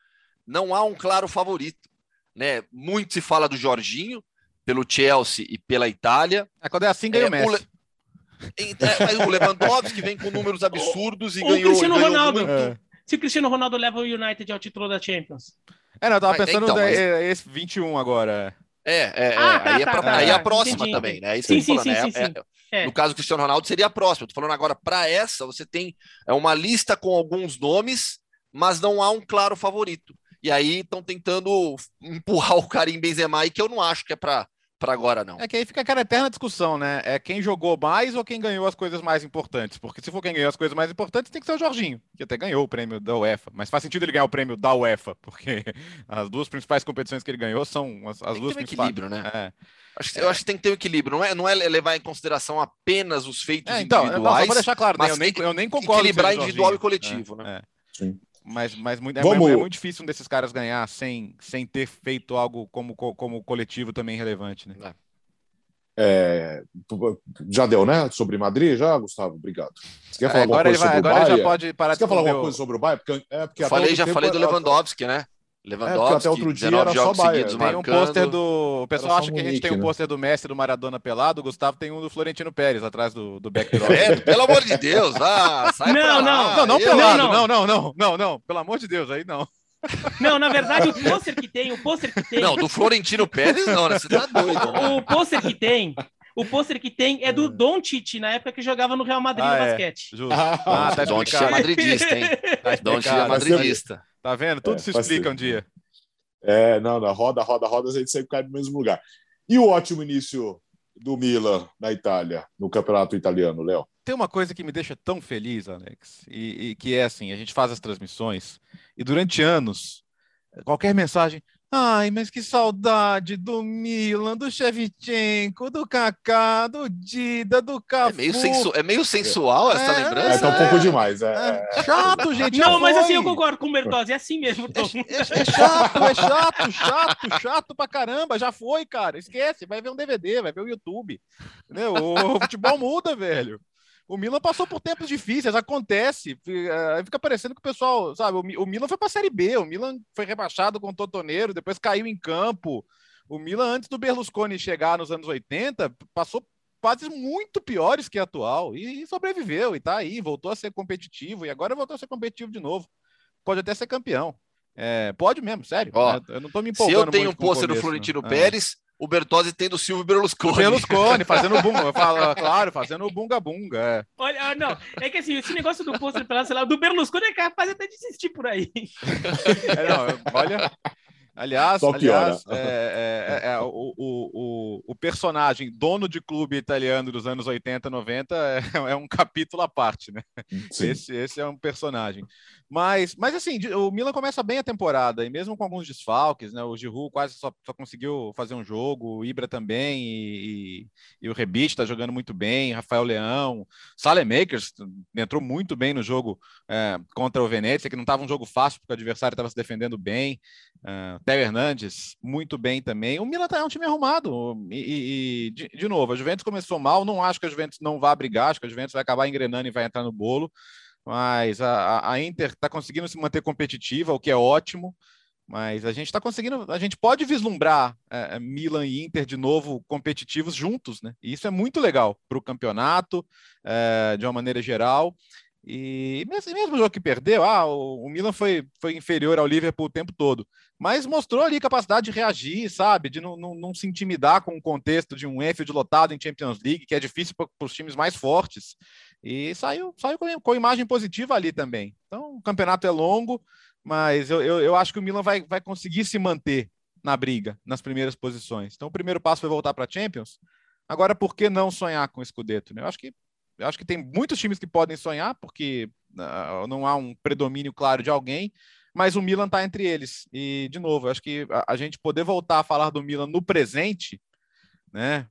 não há um claro favorito. Né? Muito se fala do Jorginho pelo Chelsea e pela Itália. É, quando é assim ganha é, o Messi. É, o Lewandowski vem com números *laughs* absurdos e o ganhou. Cristiano ganhou Ronaldo. É. Se o Cristiano Ronaldo leva o United ao título da Champions. É, não, eu tava pensando então, mas... esse 21 agora. É, é, ah, é. Tá, aí, é tá, é, tá, aí é a próxima entendi. também, né? Isso sim, sim, falando, sim, sim, No caso do Cristiano Ronaldo seria a próxima. Eu tô falando agora, para essa, você tem é uma lista com alguns nomes, mas não há um claro favorito. E aí estão tentando empurrar o Karim Benzema aí, que eu não acho que é para para agora não. É que aí fica aquela eterna discussão, né? É quem jogou mais ou quem ganhou as coisas mais importantes? Porque se for quem ganhou as coisas mais importantes, tem que ser o Jorginho, que até ganhou o prêmio da UEFA. Mas faz sentido ele ganhar o prêmio da UEFA, porque *laughs* as duas principais competições que ele ganhou são as, as duas tem um principais. equilíbrio, né? É. Acho que, eu acho que tem que ter um equilíbrio, não é, não é levar em consideração apenas os feitos é, então, individuais. Não, só deixar claro, né? eu, nem, eu nem concordo. Equilibrar individual e coletivo, é, né? É. Sim. Mas, mas muito, é, Vamos... é, muito difícil um desses caras ganhar sem, sem ter feito algo como, como coletivo também relevante, né? É. É, já deu, né? Sobre Madrid, já, Gustavo? Obrigado. Você quer falar agora alguma coisa vai, sobre agora o Bahia? já pode parar Você quer falar alguma coisa sobre o Bayern? Porque, é, porque falei, já falei do Lewandowski, né? Lewandowski, é, até outro dia era só Bayern. Tem um pôster do... O pessoal acha que a gente tem um né? pôster do Messi do Maradona pelado, o Gustavo tem um do Florentino Pérez atrás do, do backdrop. *laughs* É, pelo amor de Deus, ah, sai não, não, não, não, pelado, não, não, não, não, não, pelo amor de Deus, aí não. *laughs* Não, na verdade, o pôster que tem, o pôster que tem. Não, do Florentino Pérez, não, né? Você tá doido. *laughs* Né? O pôster que tem o pôster que tem é do hum. Don Tite, na época que jogava no Real Madrid ah, no é. basquete. Justo. Ah, ah tá Don Tite é madridista, hein? Tá Don Tite é madridista. Tá vendo? Tudo é, se explica um dia. É, não, na roda, roda, roda, a gente sempre cai no mesmo lugar. E o ótimo início do Milan na Itália, no campeonato italiano, Léo? Tem uma coisa que me deixa tão feliz, Alex, e, e que é assim: a gente faz as transmissões e durante anos, qualquer mensagem, Ai, mas que saudade do Milan, do Shevchenko, do Kaká, do Dida, do Cafu. É meio, sensu... é meio sensual essa é, lembrança. É, tá um pouco demais. É. é. Chato, gente. Não, mas assim eu concordo com o Bertozzi, é assim mesmo. É, é, é, chato, é chato, chato, chato pra caramba. Já foi, cara. Esquece, vai ver um DVD, vai ver o YouTube. Entendeu? O futebol muda, velho. O Milan passou por tempos difíceis, acontece. Eh, fica parecendo que o pessoal, sabe, o Milan foi para a Série B, o Milan foi rebaixado com o Totoneiro, depois caiu em campo. O Milan, antes do Berlusconi chegar nos anos 80, passou fases muito piores que a atual e sobreviveu e tá aí, voltou a ser competitivo e agora voltou a ser competitivo de novo. Pode até ser campeão. É, pode mesmo, sério. Ó, eu não tô me empolgando. Se eu tenho um pôster do Florentino né? Pérez, o Bertozzi tendo o Silvio Berlusconi. Berlusconi, *laughs* fazendo bunga, eu falo, claro, fazendo bunga-bunga. É. Olha, ah, não, é que assim, esse negócio do pôster sei lá, do Berlusconi é capaz até de desistir por aí. É, não, olha, Aliás, aliás é, é, é, é, o, o, o, personagem dono de clube italiano dos anos 80, 90 é, é um capítulo à parte, né? Esse, esse é um personagem. Mas, mas assim, o Milan começa bem a temporada, e mesmo com alguns desfalques, né? O Giroud quase só, só conseguiu fazer um jogo, o Ibra também, e, e, e o Rebite está jogando muito bem, Rafael Leão, Makers entrou muito bem no jogo é, contra o Venezia, que não estava um jogo fácil, porque o adversário estava se defendendo bem. Uh, Theo Hernandes muito bem também. O Milan tá, é um time arrumado. E, e de, de, novo, a Juventus começou mal. Não acho que a Juventus não vá brigar. Acho que a Juventus vai acabar engrenando e vai entrar no bolo. Mas a, a Inter está conseguindo se manter competitiva, o que é ótimo. Mas a gente está conseguindo, a gente pode vislumbrar é, é, Milan e Inter de novo competitivos juntos, né? E isso é muito legal para o campeonato, é, de uma maneira geral. E mesmo, mesmo jogo que perdeu, ah, o, o, Milan foi, foi inferior ao Liverpool o tempo todo, mas mostrou ali capacidade de reagir, sabe? De não, não, não se intimidar com o contexto de um Enfield lotado em Champions League, que é difícil para os times mais fortes. E saiu, saiu com, com imagem positiva ali também. Então, o campeonato é longo, mas eu, eu, eu acho que o Milan vai, vai conseguir se manter na briga, nas primeiras posições. Então, o primeiro passo foi voltar para Champions. Agora, por que não sonhar com o Scudetto? Né? Eu acho que eu acho que tem muitos times que podem sonhar, porque uh, não há um predomínio claro de alguém, mas o Milan está entre eles. E, de novo, eu acho que a, a, gente poder voltar a falar do Milan no presente, né?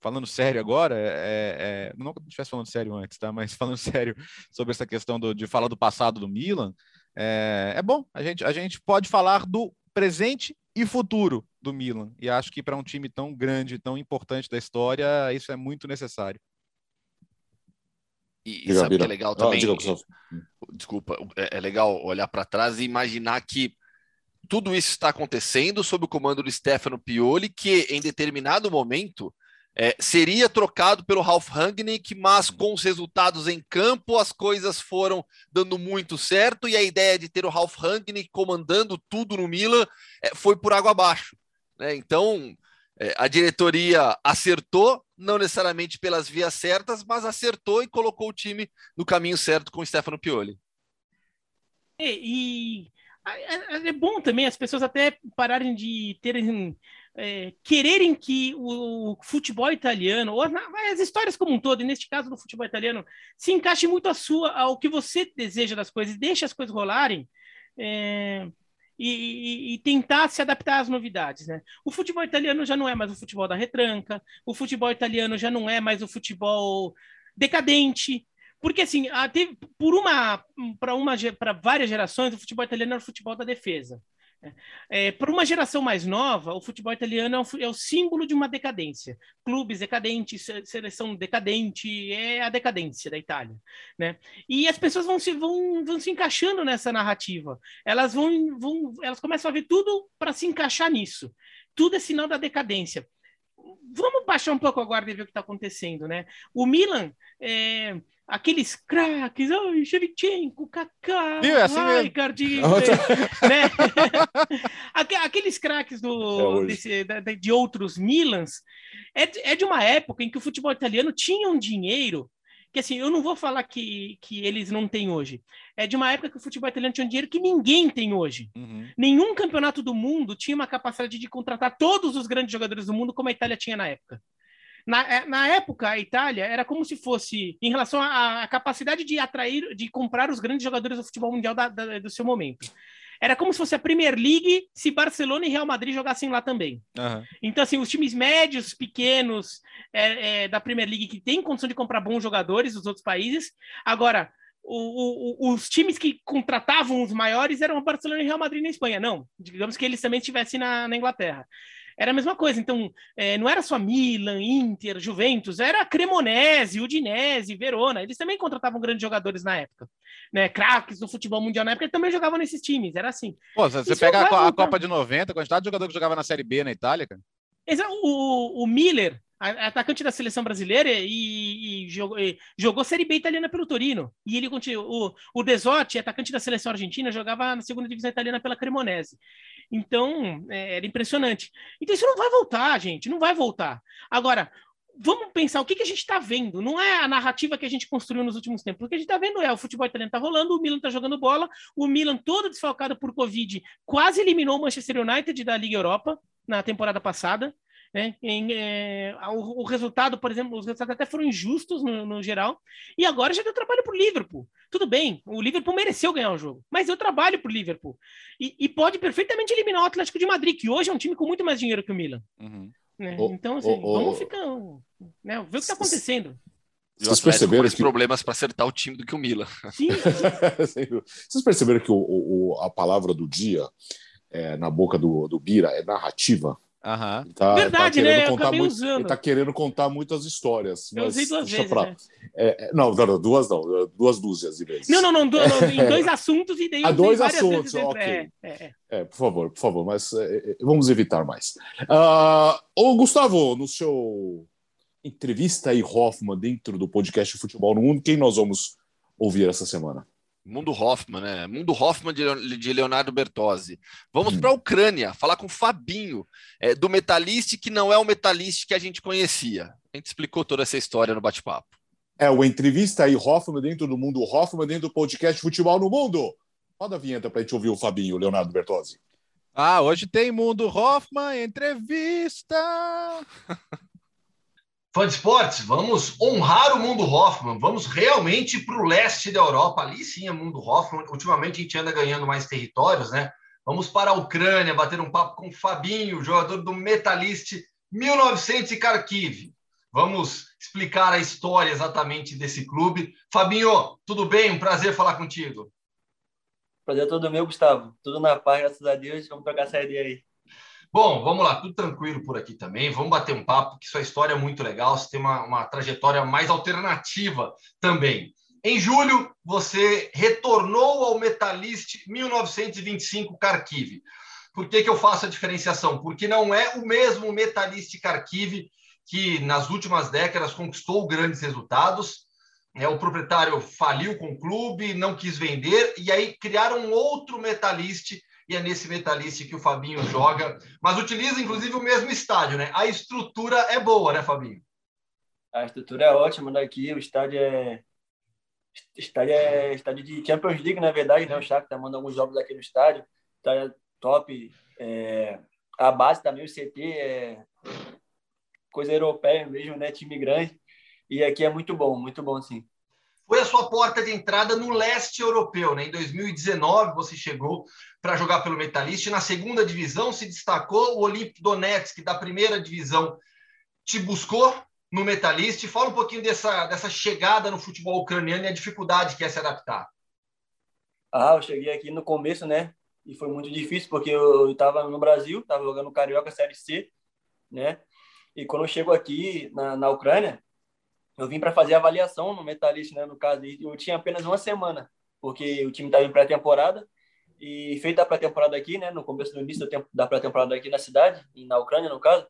Falando sério agora, é, é, é não que eu estivesse falando sério antes, tá? Mas *laughs* falando sério sobre essa questão do, de falar do passado do Milan, é, é bom. A gente, a gente pode falar do presente e futuro do Milan. E acho que para um time tão grande, tão importante da história, isso é muito necessário. E, diga, sabe o que é legal também? diga, Desculpa, é, é legal olhar para trás e imaginar que tudo isso está acontecendo sob o comando do Stefano Pioli, que em determinado momento é, seria trocado pelo Ralf Rangnick, mas com os resultados em campo as coisas foram dando muito certo e a ideia de ter o Ralf Rangnick comandando tudo no Milan é, foi por água abaixo. Né? Então a diretoria acertou, não necessariamente pelas vias certas, mas acertou e colocou o time no caminho certo com o Stefano Pioli. É, e é, é bom também as pessoas até pararem de terem é, quererem que o futebol italiano, ou as histórias como um todo, e neste caso do futebol italiano, se encaixe muito a sua, ao que você deseja das coisas, deixe as coisas rolarem. É, e, e, tentar se adaptar às novidades, né? O futebol italiano já não é mais o futebol da retranca, o futebol italiano já não é mais o futebol decadente, porque assim, por uma para uma para várias gerações o futebol italiano era o futebol da defesa. É, para uma geração mais nova, o futebol italiano é o, é o, símbolo de uma decadência. Clubes decadentes, seleção decadente, é a decadência da Itália. Né? E as pessoas vão se, vão, vão se encaixando nessa narrativa. Elas, vão, vão, elas começam a ver tudo para se encaixar nisso. Tudo é sinal da decadência. Vamos baixar um pouco a guarda e ver o que está acontecendo. Né? O Milan. É, aqueles craques, oh, Shevchenko, Kaká, Viu, é assim Rijkaard, *laughs* né? *laughs* aqueles craques do, é desse, de, de outros Milans, é, é de uma época em que o futebol italiano tinha um dinheiro que assim, eu não vou falar que, que eles não têm hoje. É de uma época que o futebol italiano tinha um dinheiro que ninguém tem hoje. Uhum. Nenhum campeonato do mundo tinha uma capacidade de contratar todos os grandes jogadores do mundo como a Itália tinha na época. Na, é, na época, a Itália era como se fosse, em relação à, capacidade de atrair, de comprar os grandes jogadores do futebol mundial da, da, do seu momento. Era como se fosse a Premier League se Barcelona e Real Madrid jogassem lá também. Uhum. Então, assim, os times médios, pequenos é, é, da Premier League que têm condição de comprar bons jogadores dos outros países. Agora, o, o, os times que contratavam os maiores eram o Barcelona e Real Madrid na Espanha. Não, digamos que eles também estivessem na, na Inglaterra era a mesma coisa. Então, é, não era só Milan, Inter, Juventus, era Cremonese, Udinese, Verona. Eles também contratavam grandes jogadores na época. Né? Craques do futebol mundial na época também jogavam nesses times, era assim. Pô, você Isso pega a, a, Copa de 90, a quantidade de jogador que jogava na Série B na Itália, cara. O, o Miller, atacante da seleção brasileira e, e, jogou, e, jogou Série B italiana pelo Torino. E ele o, o Desotti, atacante da seleção argentina, jogava na segunda divisão italiana pela Cremonese. Então, é, era impressionante. Então, isso não vai voltar, gente, não vai voltar. Agora, vamos pensar o que, que a gente está vendo. Não é a narrativa que a gente construiu nos últimos tempos. O que a gente está vendo é o futebol italiano está rolando, o Milan está jogando bola, o Milan todo desfalcado por Covid quase eliminou o Manchester United da Liga Europa na temporada passada. Né? Em, é, o, o, resultado, por exemplo, os resultados até foram injustos no, no geral, e agora já deu trabalho para o Liverpool. Tudo bem, o Liverpool mereceu ganhar o jogo, mas deu trabalho para o Liverpool. E, e, pode perfeitamente eliminar o Atlético de Madrid, que hoje é um time com muito mais dinheiro que o Milan. Uhum. Né? Oh, então, assim, oh, oh. vamos ficar. Né? Ver o que está acontecendo. Vocês perceberam que... problemas para acertar o time do que o Milan. Sim. *laughs* Vocês perceberam que o, o, a palavra do dia é, na boca do, do Bira, é narrativa. Uhum. Tá, Verdade, tá né? Contar muito, usando. Ele tá querendo contar muitas histórias. Eu usei duas vezes. Pra... Né? É, não, não, duas não, duas dúzias de vezes. Não, não, não, do, não em *laughs* dois assuntos e daí ah, dois assuntos, vezes, ok. É, é, é, por favor, por favor, mas é, vamos evitar mais. Uh, ô, Gustavo, no seu entrevista aí, Hoffman, dentro do podcast Futebol no Mundo, quem nós vamos ouvir essa semana? Mundo Hoffman, né? Mundo Hoffman de Leonardo Bertozzi. Vamos hum. para a Ucrânia, falar com o Fabinho, é, do Metalist, que não é o Metalist que a gente conhecia. A gente explicou toda essa história no bate-papo. É, o entrevista aí, Hoffman, dentro do Mundo Hoffman, dentro do podcast Futebol no Mundo. Roda a vinheta para a gente ouvir o Fabinho, o Leonardo Bertozzi. Ah, hoje tem Mundo Hoffman, entrevista. *laughs* Fã de esportes, vamos honrar o mundo Hoffman, vamos realmente para o leste da Europa. Ali sim é mundo Hoffman. Ultimamente a gente anda ganhando mais territórios, né? Vamos para a Ucrânia, bater um papo com o Fabinho, jogador do Metalist 1900 e Kharkiv. Vamos explicar a história exatamente desse clube. Fabinho, tudo bem? Um prazer falar contigo. Prazer é todo meu, Gustavo. Tudo na paz, graças a Deus. Vamos trocar essa ideia aí. Bom, vamos lá, tudo tranquilo por aqui também. Vamos bater um papo, que sua história é muito legal, você tem uma, uma trajetória mais alternativa também. Em julho, você retornou ao Metalist 1925 Kharkiv. Por que, que eu faço a diferenciação? Porque não é o mesmo Metalist Kharkiv que nas últimas décadas conquistou grandes resultados. É, o proprietário faliu com o clube, não quis vender, e aí criaram outro Metalist e é nesse Metalist que o Fabinho joga, mas utiliza inclusive o mesmo estádio, né? A estrutura é boa, né, Fabinho? A estrutura é ótima daqui, o estádio é estádio é estádio de Champions League, na verdade, né? O Shakhtar tá mandando alguns jogos aqui no estádio, estádio top, é... a base também, o CT é coisa europeia mesmo, né? Time grande. E aqui é muito bom, muito bom, sim foi a sua porta de entrada no leste europeu. Né? Em 2019, você chegou para jogar pelo Metalist. Na segunda divisão se destacou o Olympique Donetsk, da primeira divisão, te buscou no Metalist. Fala um pouquinho dessa, dessa chegada no futebol ucraniano e a dificuldade que é se adaptar. Ah, eu cheguei aqui no começo, né? E foi muito difícil, porque eu estava no Brasil, estava jogando Carioca Série C, né? E quando eu chego aqui na, na Ucrânia, eu vim para fazer avaliação no Metalist, né, no caso, e eu tinha apenas uma semana, porque o time estava em pré-temporada, e feita a pré-temporada aqui, né, no começo do início da pré-temporada aqui na cidade, na Ucrânia, no caso,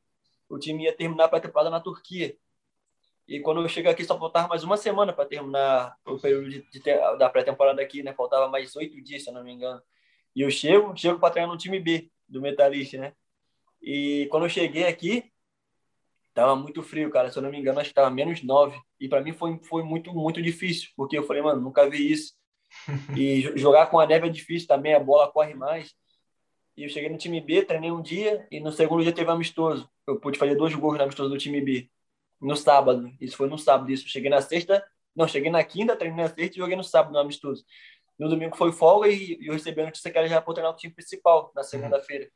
o time ia terminar a pré-temporada na Turquia. E quando eu cheguei aqui, só faltava mais uma semana para terminar o período de, de, da pré-temporada aqui, né? Faltava mais oito dias, se eu não me engano. E eu chego, chego para treinar no time B do Metalist, né? E quando eu cheguei aqui, Tava muito frio, cara. Se eu não me engano, acho que tava menos 9. E para mim foi, foi muito, muito difícil, porque eu falei, mano, nunca vi isso. *laughs* E jogar com a neve é difícil também, a bola corre mais. E eu cheguei no time B, treinei um dia, e no segundo dia teve amistoso. Eu pude fazer dois gols no amistoso do time B. No sábado. Isso foi no sábado. Isso. Cheguei na sexta. Não, cheguei na quinta, treinei na sexta e joguei no sábado no amistoso. No domingo foi folga e eu recebi a notícia que era já para treinar o time principal na segunda-feira.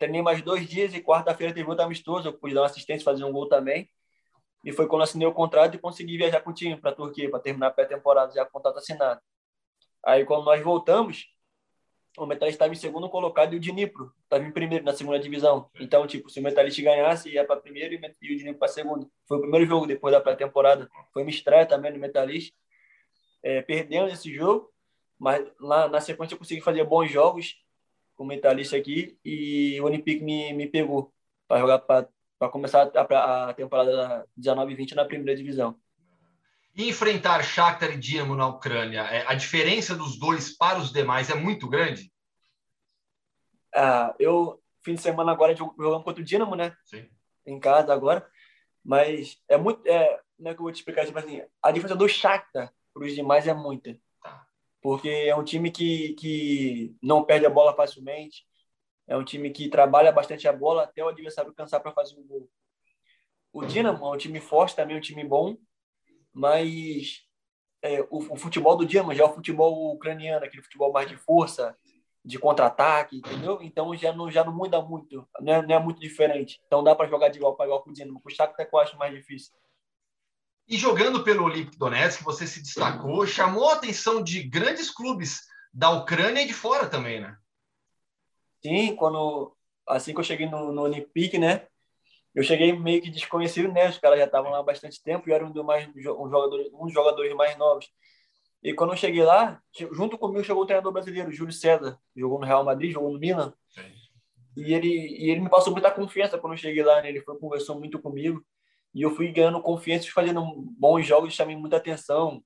Treinei mais dois dias e quarta-feira teve outro amistoso. Eu pude dar uma assistência, fazer um gol também. E foi quando assinei o contrato e consegui viajar com o time para a Turquia, para terminar a pré-temporada, já com o contrato assinado. Aí, quando nós voltamos, o Metalist estava em segundo colocado e o Dnipro estava em primeiro na segunda divisão. Então, tipo, se o Metalist ganhasse, ia para primeiro e o Dnipro para segundo. Foi o primeiro jogo depois da pré-temporada. Foi uma estreia também no Metalist. É, perdemos esse jogo, mas lá na sequência eu consegui fazer bons jogos com o Metalista aqui e o Olympique me, me pegou para jogar para começar a, a temporada 19 e 20 na primeira divisão. E enfrentar Shakhtar e Dinamo na Ucrânia, é, a diferença dos dois para os demais é muito grande? Ah, eu, fim de semana agora, jogamos contra o Dinamo, né? Sim. Em casa agora. Mas é muito. É, como é que eu vou te explicar? Tipo assim, a diferença do Shakhtar para os demais é muita porque é um time que, que não perde a bola facilmente, é um time que trabalha bastante a bola até o adversário cansar para fazer um gol. O Dinamo é um time forte também, um time bom, mas é, o, o, futebol do Dinamo já é o futebol ucraniano, aquele futebol mais de força, de contra-ataque, entendeu? Então já não, já não muda muito, não é, não é muito diferente. Então dá para jogar de igual para igual com o Dinamo. O Shakhtar que eu acho mais difícil. E jogando pelo Olympique Donetsk, você se destacou, chamou a atenção de grandes clubes da Ucrânia e de fora também, né? Sim, quando assim que eu cheguei no, no Olympique, né? Eu cheguei meio que desconhecido, né? Os caras já estavam lá há bastante tempo e eram um dos mais um jogador, um dos jogadores mais novos. E quando eu cheguei lá, junto comigo chegou o treinador brasileiro, Júlio César, jogou no Real Madrid, jogou no Milan. Sim. E ele, e ele me passou muita confiança quando eu cheguei lá, né? Ele foi conversou muito comigo. E eu fui ganhando confiança, fazendo bons jogos, chamei muita atenção.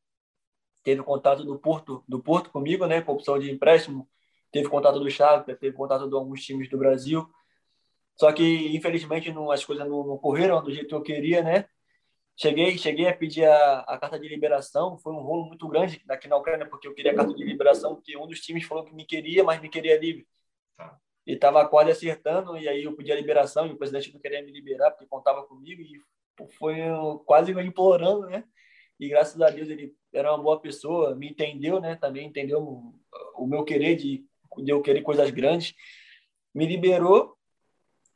Teve contato do Porto, do Porto comigo, né? Com opção de empréstimo. Teve contato do Chaves, teve contato de alguns times do Brasil. Só que, infelizmente, não, as coisas não, não correram do jeito que eu queria, né? Cheguei, cheguei a pedir a, a, carta de liberação, foi um rolo muito grande aqui na Ucrânia, porque eu queria a carta de liberação, porque um dos times falou que me queria, mas me queria livre. Tá. E estava quase acertando, e aí eu pedi a liberação, e o presidente não queria me liberar, porque contava comigo, e foi quase implorando, né? E graças a Deus ele era uma boa pessoa, me entendeu, né? Também entendeu o, meu querer de, de eu querer coisas grandes. Me liberou,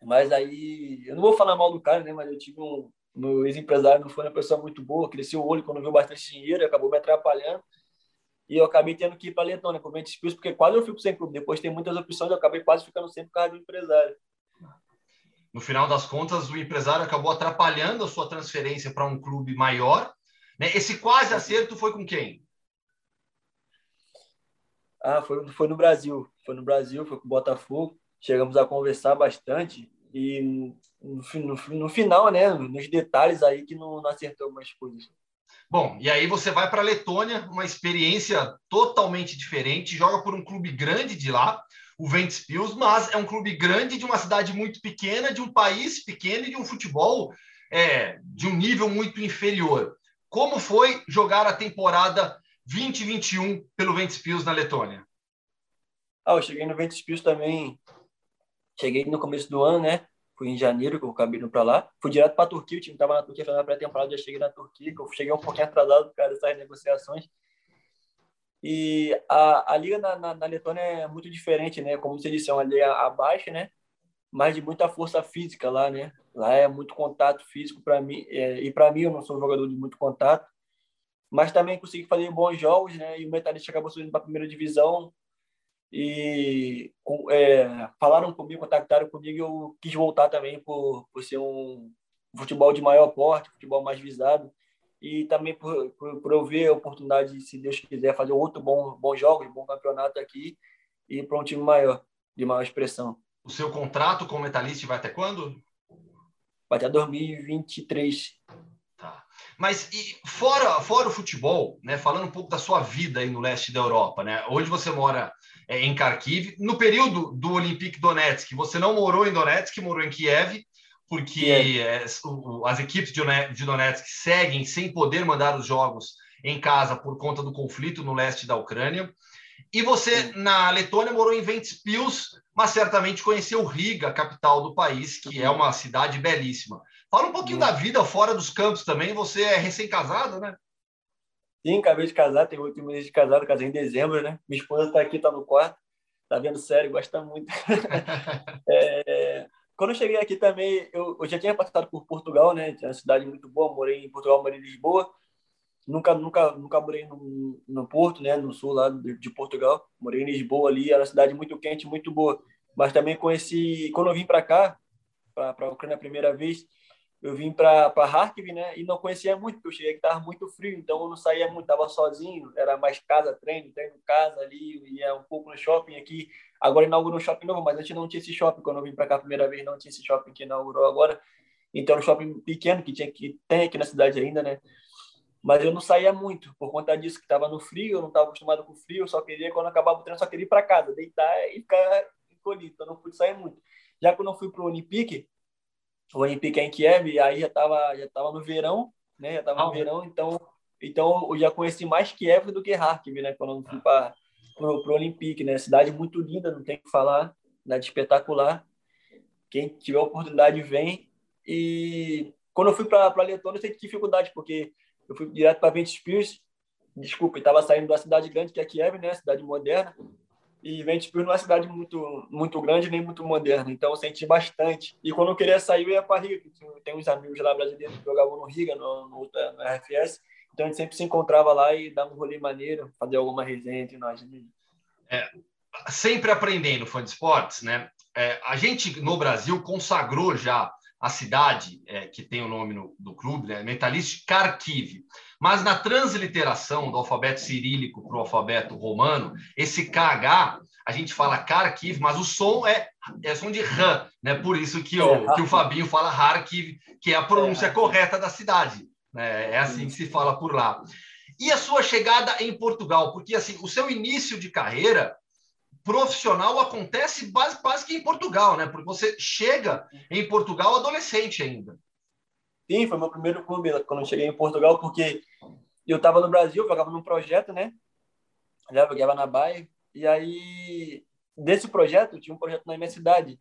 mas aí eu não vou falar mal do cara, né? Mas eu tive um, meu ex-empresário não foi uma pessoa muito boa, cresceu o olho quando viu bastante dinheiro, acabou me atrapalhando. E eu acabei tendo que ir para a Letônia, com o porque quase eu fico sem clube. Depois tem muitas opções, eu acabei quase ficando sempre por causa do empresário. No final das contas, o empresário acabou atrapalhando a sua transferência para um clube maior. Né? Esse quase acerto foi com quem? Ah, foi, foi no Brasil. Foi no Brasil, foi com o Botafogo. Chegamos a conversar bastante. E no, no, no final, né, nos detalhes aí que não, não acertou algumas coisas. Bom, e aí você vai para a Letônia, uma experiência totalmente diferente, joga por um clube grande de lá, o Ventspils, mas é um clube grande de uma cidade muito pequena, de um país pequeno e de um futebol é, de um nível muito inferior. Como foi jogar a temporada 2021 pelo Ventspils na Letônia? Ah, eu cheguei no Ventspils também Cheguei no começo do ano, né? Fui em janeiro, que eu acabei indo para lá. Fui direto para a Turquia, o time estava na Turquia fazendo a pré-temporada, já cheguei na Turquia, eu cheguei um pouquinho atrasado por causa dessas negociações. E a, a liga na, na, na, Letônia é muito diferente, né? Como você disse, é uma liga abaixo, né? Mas de muita força física lá, né? Lá é muito contato físico para mim. É, e para mim, eu não sou um jogador de muito contato. Mas também consegui fazer bons jogos, né? E o Metalista acabou subindo para a primeira divisão e é, falaram comigo, contactaram comigo e eu quis voltar também por, por ser um futebol de maior porte, futebol mais visado e também por, por, por eu ver a oportunidade, se Deus quiser, fazer outro bom, bom jogos, bom campeonato aqui e para um time maior, de maior expressão. O seu contrato com o Metalist vai até quando? Vai até 2023. Tá. Mas e fora, fora o futebol, né, falando um pouco da sua vida aí no leste da Europa, né? Hoje você mora é, em Kharkiv. No período do Olympique Donetsk, você não morou em Donetsk, morou em Kiev, porque é, as equipes de Donetsk seguem sem poder mandar os jogos em casa por conta do conflito no leste da Ucrânia. E você, na Letônia, morou em Ventspils, mas certamente conheceu Riga, capital do país, que é uma cidade belíssima. Fala um pouquinho da vida fora dos campos também. Você é recém-casado, né? Sim, acabei de casar, tenho oito meses de casado, casei em dezembro, né? Minha esposa está aqui, está no quarto, está vendo série, gosta muito. *laughs* é, quando eu cheguei aqui também, eu, eu, já tinha passado por Portugal, né? É uma cidade muito boa, morei em Portugal, morei em Lisboa. Nunca, nunca, nunca morei no, no Porto, né? No sul lá de, de Portugal. Morei em Lisboa ali, era uma cidade muito quente, muito boa. Mas também conheci, quando eu vim para cá, para a Ucrânia a primeira vez, eu vim para Kharkiv, né? E não conhecia muito, porque eu cheguei que estava muito frio, então eu não saía muito, estava sozinho, era mais casa, treino, treino, casa ali, ia um pouco no shopping aqui. Agora inaugurou um shopping novo, mas antes não tinha esse shopping. Quando eu vim para cá a primeira vez, não tinha esse shopping que inaugurou agora. Então, era um shopping pequeno que tinha que tem aqui na cidade ainda, né? Mas eu não saía muito, por conta disso, que estava no frio, eu não estava acostumado com frio, eu só queria, quando acabava o treino, só queria ir para casa, deitar e ficar encolhido, então não pude sair muito. Já quando eu fui para o Olympique, o Olympique em Kiev, aí já estava já tava no verão, né? Já estava ah, no verão, então, então eu já conheci mais Kiev do que Kharkiv, né? Quando eu fui para o Olympique, né? Cidade muito linda, não tem o que falar, cidade espetacular. Quem tiver oportunidade vem. E quando eu fui para Letônia, eu tive dificuldade, porque eu fui direto para Ventspils, desculpa, estava saindo da cidade grande, que é Kiev, né? Cidade moderna e Ventspils não é uma cidade muito, muito grande nem muito moderna, então eu senti bastante. E quando eu queria sair, eu ia para Riga, tem uns amigos lá brasileiros que jogavam no Riga, no, no, no RFS, então a gente sempre se encontrava lá e dava um rolê maneiro, fazer alguma resenha entre nós. Né? É, sempre aprendendo, fã de esportes, né? É, a gente no Brasil consagrou já a cidade é, que tem o nome no, do clube, né? Metalist Kharkiv. Mas na transliteração do alfabeto cirílico para o alfabeto romano, esse KH, a gente fala Kharkiv, mas o som é, é som de R, né? Por isso que o, que o Fabinho fala Kharkiv, que é a pronúncia é. correta da cidade. Né? É assim que se fala por lá. E a sua chegada em Portugal? Porque assim, o seu início de carreira profissional acontece quase, quase que em Portugal, né? Porque você chega em Portugal adolescente ainda. Sim, foi meu primeiro clube quando eu cheguei em Portugal, porque eu estava no Brasil, jogava num projeto, né? Já jogava na Bahia. E aí, desse projeto, tinha um projeto na minha cidade,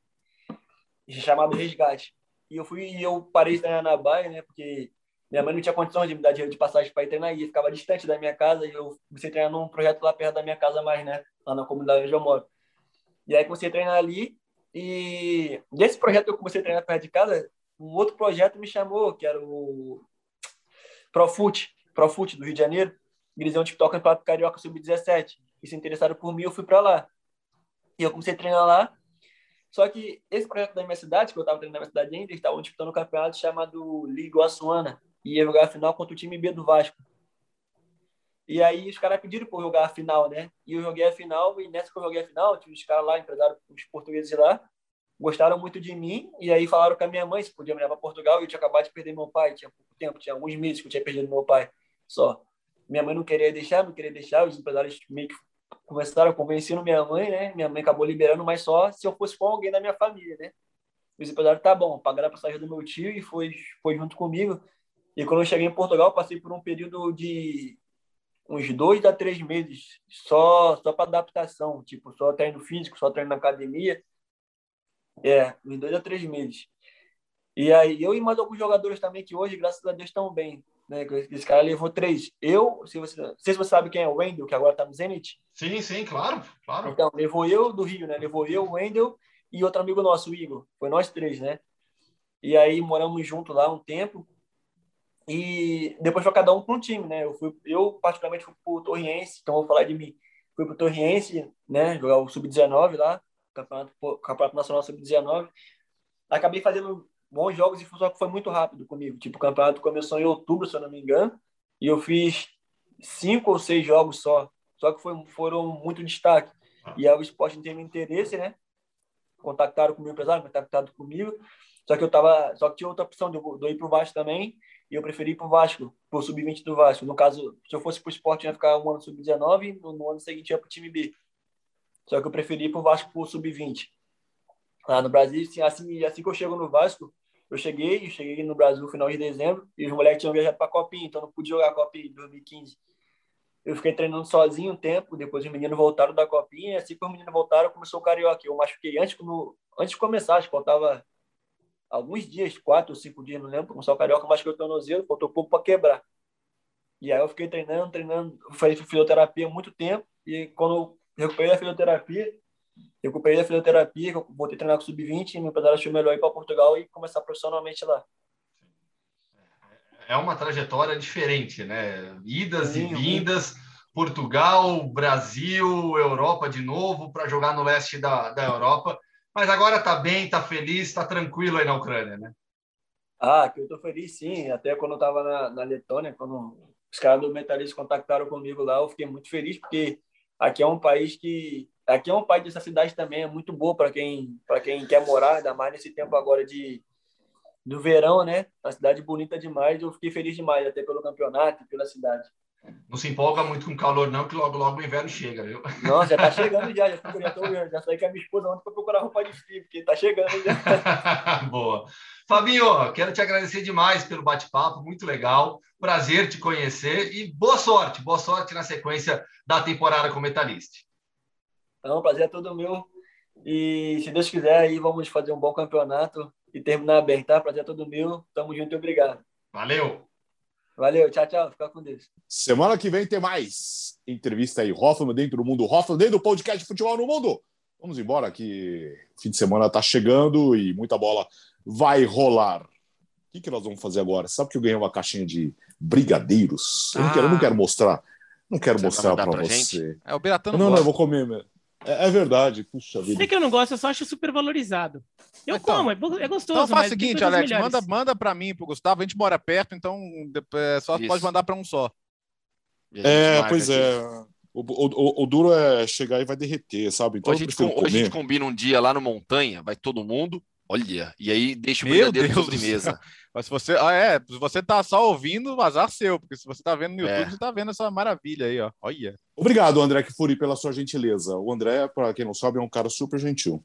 chamado Resgate. E eu fui, eu parei de treinar na Bahia, né? Porque minha mãe não tinha condições de me dar dinheiro de passagem para ir treinar e ficava distante da minha casa e eu comecei a treinar num projeto lá perto da minha casa mais, né? Lá na comunidade onde eu moro. E aí comecei a treinar ali e desse projeto que eu comecei a treinar perto de casa, um outro projeto me chamou, que era o Profute, Profute do Rio de Janeiro. Eles iam TikTok Campeonato Carioca Sub-17. E se interessaram por mim, eu fui para lá. E eu comecei a treinar lá. Só que esse projeto da minha cidade, que eu estava treinando na minha cidade ainda, eles estavam disputando um campeonato chamado Liga Assuana e ia jogar a final contra o time B do Vasco. E aí os caras pediram para jogar a final, né? E eu joguei a final, e nessa que eu joguei a final, os caras lá, empresários, os portugueses lá, gostaram muito de mim, e aí falaram com a minha mãe se podia me levar para Portugal, e eu tinha acabado de perder meu pai, tinha pouco tempo, tinha alguns meses que eu tinha perdido meu pai só. Minha mãe não queria deixar, não queria deixar, os empresários meio que começaram convencendo minha mãe, né? Minha mãe acabou liberando, mas só se eu fosse com alguém da minha família, né? Os empresários, tá bom, pagaram a passagem do meu tio e foi, foi junto comigo. E quando eu cheguei em Portugal, passei por um período de uns dois a três meses só só para adaptação, tipo, só treino físico, só treino na academia. É, uns dois a três meses. E aí eu e mais alguns jogadores também que hoje, graças a Deus, estão bem. Né? Esse cara levou três. Eu, se você, não sei se você sabe quem é o Wendel, que agora está no Zenit. Sim, sim, claro, claro. Então, levou eu do Rio, né? Levou eu, o Wendel e outro amigo nosso, o Igor. Foi nós três, né? E aí moramos junto lá um tempo. E depois foi cada um para um time, né? Eu, fui, eu particularmente fui para o Torriense, então vou falar de mim. Fui para o Torriense, né? Jogar o Sub-19 lá, Campeonato, Campeonato Nacional Sub-19. Acabei fazendo bons jogos e só que foi muito rápido comigo. Tipo, o campeonato começou em outubro, se eu não me engano, e eu fiz cinco ou seis jogos só. Só que foi, foram muito destaque. E aí o esporte teve interesse, né? Contactaram com o meu empresário, comigo. Só que eu tava, só que tinha outra opção de eu, de eu ir pro Vasco também e eu preferi ir para o Vasco, para o sub-20 do Vasco. No caso, se eu fosse para o esporte, ia ficar um ano sub-19, no, no, ano seguinte ia para o time B. Só que eu preferi ir para o Vasco para o sub-20. Lá no Brasil, assim, assim, assim que eu chego no Vasco, eu cheguei, eu cheguei no Brasil no final de dezembro, e os moleques tinham viajado para a Copinha, então não pude jogar a Copinha em 2015. Eu fiquei treinando sozinho um tempo, depois os meninos voltaram da Copinha, e assim que os meninos voltaram, começou o Carioca. Eu machuquei antes, no, antes de começar, acho que faltava alguns dias, quatro ou cinco dias, não lembro, começar o carioca, mas que o tornozelo, faltou pouco para quebrar. E aí eu fiquei treinando, treinando, fiz fisioterapia há muito tempo, e quando eu recuperei a fisioterapia, recuperei a fisioterapia, voltei a treinar com sub-20, e meu empresário achou melhor ir para Portugal e começar profissionalmente lá. É uma trajetória diferente, né? Idas Sim, e vindas, Portugal, Brasil, Europa de novo, para jogar no leste da, da Europa mas agora está bem, está feliz, está tranquilo aí na Ucrânia, né? Ah, que eu estou feliz sim. Até quando eu estava na, na Letônia, quando os caras do Metalist contactaram comigo lá, eu fiquei muito feliz, porque aqui é um país que. Aqui é um país dessa cidade também, é muito boa para quem, quem quer morar, ainda mais nesse tempo agora de, do verão, né? A cidade bonita demais, eu fiquei feliz demais, até pelo campeonato e pela cidade. Não se empolga muito com calor, não, que logo, logo o inverno chega, viu? Não, já tá *laughs* chegando já. Já, fico, já, tô, já saí com a minha esposa ontem para procurar roupa de frio, porque tá chegando já. *laughs* Boa. Fabinho, quero te agradecer demais pelo bate-papo, muito legal. Prazer te conhecer e boa sorte, boa sorte na sequência da temporada como metalista. Então, prazer é todo meu. E se Deus quiser, aí vamos fazer um bom campeonato e terminar bem, tá? Prazer é todo meu. Tamo junto e obrigado. Valeu! Valeu, tchau, tchau. Fica com Deus. Semana que vem tem mais entrevista aí. Hoffman dentro do mundo Hoffman, dentro do podcast de Futebol no Mundo. Vamos embora que fim de semana tá chegando e muita bola vai rolar. O que, que nós vamos fazer agora? Sabe que eu ganhei uma caixinha de brigadeiros? Eu, não, quero, não quero mostrar. Não quero Você mostrar para você. É, o Beratano Não, não, eu vou comer. É, é verdade, puxa vida. Sei que eu não gosto, eu só acho super valorizado. Eu Então, como, é, é gostoso. Então faz o seguinte, Alex, melhores. manda, manda para mim, pro Gustavo. A gente mora perto, então é, só Isso. pode mandar para um só. É, pois aqui. é. O, o, o- o duro é chegar e vai derreter, sabe? Então Ou a, gente, com- ou a gente combina um dia lá no Montanha, vai todo mundo, olha, e aí deixa o Meu brigadeiro de sobremesa. Mas se você, ah, é, se você tá só ouvindo, azar seu, porque se você tá vendo no YouTube, É. você tá vendo essa maravilha aí, ó. Olha. Obrigado, André Kifuri, pela sua gentileza. O André, para quem não sabe, é um cara super gentil.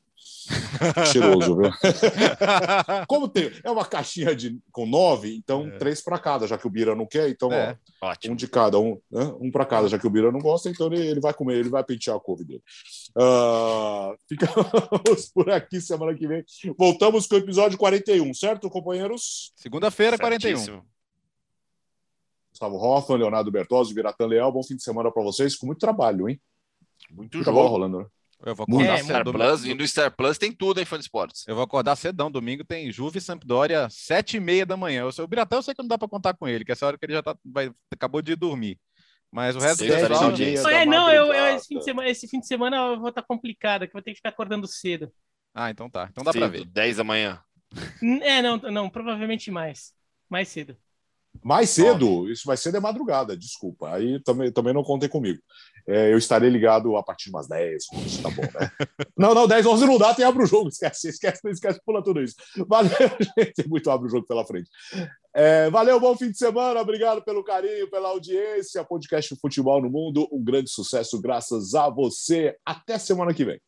Cheiroso, viu? *laughs* Como tem, é uma caixinha de, com nove, então É. três para cada, já que o Bira não quer, então É. ó, Ótimo. um de cada, um, né? um para cada, já que o Bira não gosta, então ele, ele vai comer, ele vai pentear a couve dele. Ah, *laughs* ficamos por aqui semana que vem. Voltamos com o episódio 41, certo, companheiros? Segunda-feira, 41. Gustavo Hoffman, Leonardo Bertozzi, Biratan Leal, bom fim de semana para vocês, com muito trabalho, hein? Muito Muita bola jogo. rolando, né? Eu vou acordar É, Star. Plus, e no Star Plus tem tudo, hein, fã de esportes. Eu vou acordar cedão. Domingo tem Juve e Sampdoria, sete e meia da manhã. Eu, o Biratão eu sei que não dá para contar com ele, que essa hora que ele já tá, vai, acabou de dormir. Mas o resto pessoal- no dia. da É, não, eu, eu- esse, fim de semana, esse fim de semana eu vou estar complicado, que eu vou ter que ficar acordando cedo. Ah, então tá. Então dá para ver. 10 da manhã. É, não, não, provavelmente mais. Mais cedo. Mais cedo, isso vai ser de madrugada, desculpa. Aí também, também não contem comigo. É, eu estarei ligado a partir de umas 10, 11, tá bom, né? *laughs* não, não, 10, 11 não dá, tem abre o jogo, esquece, esquece, esquece, pula tudo isso. Valeu, *laughs* gente, tem muito abre o jogo pela frente. É, valeu, bom fim de semana, obrigado pelo carinho, pela audiência. Podcast Futebol no Mundo, um grande sucesso, graças a você. Até semana que vem.